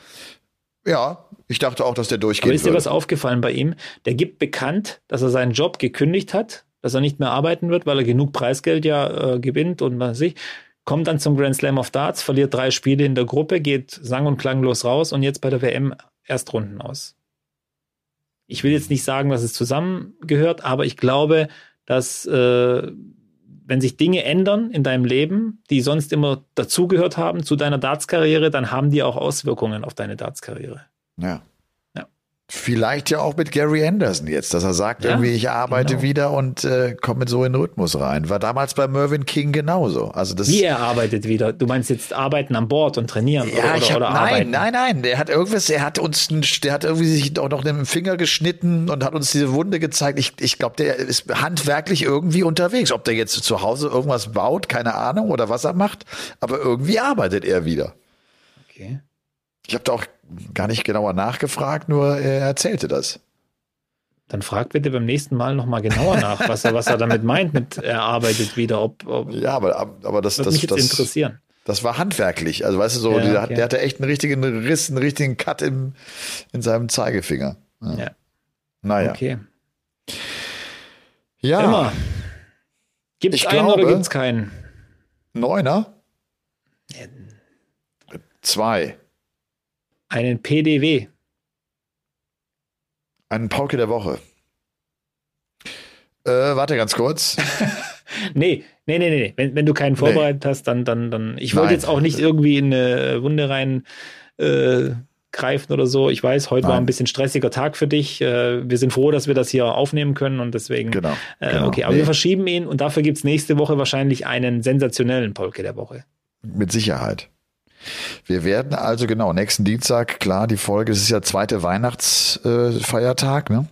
ja, ich dachte auch, dass der durchgeht. Aber ist dir was aufgefallen bei ihm? Der gibt bekannt, dass er seinen Job gekündigt hat, dass er nicht mehr arbeiten wird, weil er genug Preisgeld ja äh, gewinnt und was weiß ich. Kommt dann zum Grand Slam of Darts, verliert drei Spiele in der Gruppe, geht sang- und klanglos raus und jetzt bei der WM Erstrunden aus ich will jetzt nicht sagen, dass es zusammengehört, aber ich glaube, dass äh, wenn sich Dinge ändern in deinem Leben, die sonst immer dazugehört haben zu deiner Darts-Karriere, dann haben die auch Auswirkungen auf deine Darts-Karriere. Ja. Vielleicht ja auch mit Gary Anderson jetzt, dass er sagt, ja, irgendwie ich arbeite genau. wieder und äh, komme so in den Rhythmus rein. War damals bei Mervyn King genauso. Also das Wie er arbeitet wieder? Du meinst jetzt arbeiten an Bord und trainieren ja, oder, ich hab, oder nein, arbeiten? Nein, nein, Der hat irgendwas, er hat uns, der hat irgendwie sich auch noch den Finger geschnitten und hat uns diese Wunde gezeigt. Ich, ich glaube, der ist handwerklich irgendwie unterwegs. Ob der jetzt zu Hause irgendwas baut, keine Ahnung, oder was er macht, aber irgendwie arbeitet er wieder. Okay. Ich habe da auch gar nicht genauer nachgefragt, nur er erzählte das. Dann frag bitte beim nächsten Mal nochmal genauer nach, was er, was er damit meint, mit er arbeitet wieder. Ob, ob ja, aber, aber das, das, mich das, interessieren. Das war handwerklich. Also weißt du so, ja, der, okay. der, hatte echt einen richtigen Riss, einen richtigen Cut im, in seinem Zeigefinger. Ja. ja. Naja. Okay. Ja. Immer. Gibt es einen oder gibt es keinen? Neuner? Zwei. Einen PDW. Einen Pauke der Woche. Äh, warte ganz kurz. nee, nee, nee, nee. Wenn, wenn du keinen vorbereitet nee. hast, dann, dann, dann. Ich wollte jetzt auch nicht irgendwie in eine Wunde rein äh, greifen oder so. Ich weiß, heute Nein. war ein bisschen stressiger Tag für dich. Äh, wir sind froh, dass wir das hier aufnehmen können und deswegen. Genau. Äh, genau. Okay, aber nee. wir verschieben ihn und dafür gibt es nächste Woche wahrscheinlich einen sensationellen Polke der Woche. Mit Sicherheit. Wir werden also genau nächsten Dienstag, klar, die Folge, es ist ja zweite Weihnachtsfeiertag, äh, ne?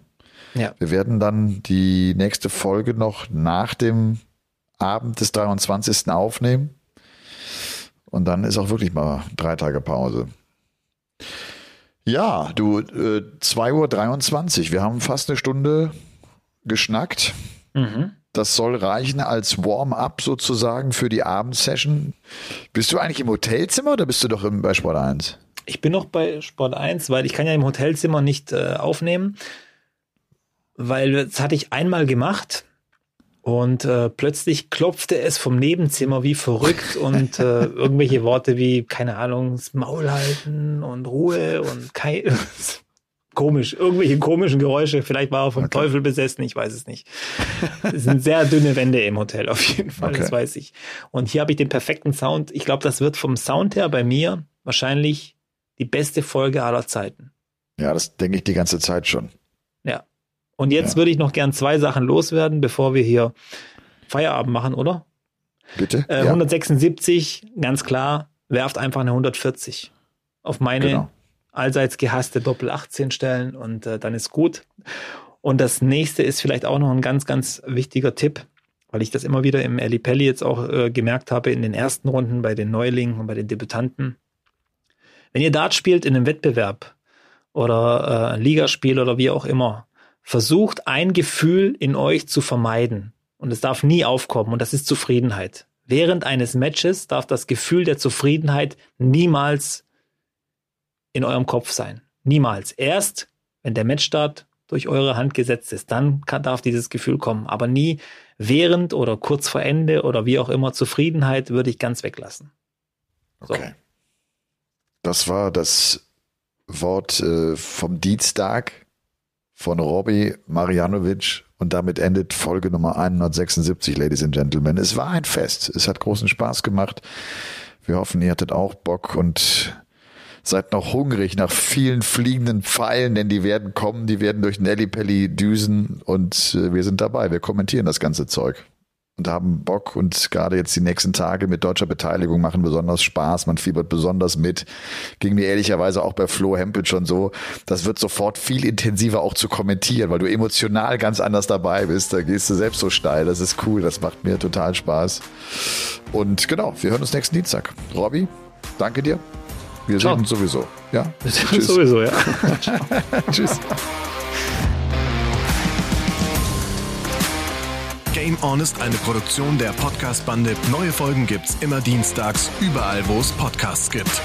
Ja. Wir werden dann die nächste Folge noch nach dem Abend des 23. aufnehmen. Und dann ist auch wirklich mal drei Tage Pause. Ja, du, äh, 2.23 Uhr. Wir haben fast eine Stunde geschnackt. Mhm. Das soll reichen als Warm-up sozusagen für die Abendsession. Bist du eigentlich im Hotelzimmer oder bist du doch im, bei Sport 1? Ich bin noch bei Sport 1, weil ich kann ja im Hotelzimmer nicht äh, aufnehmen, weil das hatte ich einmal gemacht und äh, plötzlich klopfte es vom Nebenzimmer wie verrückt und äh, irgendwelche Worte wie, keine Ahnung, das Maul halten und Ruhe und kein, komisch, irgendwelche komischen Geräusche. Vielleicht war er vom okay. Teufel besessen, ich weiß es nicht. Es sind sehr dünne Wände im Hotel, auf jeden Fall, okay. das weiß ich. Und hier habe ich den perfekten Sound. Ich glaube, das wird vom Sound her bei mir wahrscheinlich die beste Folge aller Zeiten. Ja, das denke ich die ganze Zeit schon. Ja. Und jetzt ja. würde ich noch gern zwei Sachen loswerden, bevor wir hier Feierabend machen, oder? Bitte? Äh, ja. 176, ganz klar, werft einfach eine 140 auf meine genau allseits gehasste Doppel 18 stellen und äh, dann ist gut. Und das nächste ist vielleicht auch noch ein ganz, ganz wichtiger Tipp, weil ich das immer wieder im Pelli jetzt auch äh, gemerkt habe in den ersten Runden bei den Neulingen und bei den Debütanten. Wenn ihr Dart spielt in einem Wettbewerb oder äh, Ligaspiel oder wie auch immer, versucht ein Gefühl in euch zu vermeiden. Und es darf nie aufkommen und das ist Zufriedenheit. Während eines Matches darf das Gefühl der Zufriedenheit niemals in eurem Kopf sein. Niemals. Erst, wenn der Matchstart durch eure Hand gesetzt ist, dann kann, darf dieses Gefühl kommen. Aber nie während oder kurz vor Ende oder wie auch immer. Zufriedenheit würde ich ganz weglassen. So. Okay. Das war das Wort äh, vom Dienstag von Robbie Marianovic und damit endet Folge Nummer 176, Ladies and Gentlemen. Es war ein Fest. Es hat großen Spaß gemacht. Wir hoffen, ihr hattet auch Bock und seid noch hungrig nach vielen fliegenden Pfeilen, denn die werden kommen, die werden durch Nelly düsen und äh, wir sind dabei. Wir kommentieren das ganze Zeug und haben Bock und gerade jetzt die nächsten Tage mit deutscher Beteiligung machen besonders Spaß. Man fiebert besonders mit. Ging mir ehrlicherweise auch bei Flo Hempel schon so. Das wird sofort viel intensiver auch zu kommentieren, weil du emotional ganz anders dabei bist. Da gehst du selbst so steil. Das ist cool. Das macht mir total Spaß. Und genau, wir hören uns nächsten Dienstag. Robby, danke dir. Wir Ciao. sehen uns sowieso. Ja. Wir sehen uns sowieso, ja. Tschüss. Game On ist eine Produktion der Podcast-Bande. Neue Folgen gibt's immer dienstags, überall, wo es Podcasts gibt.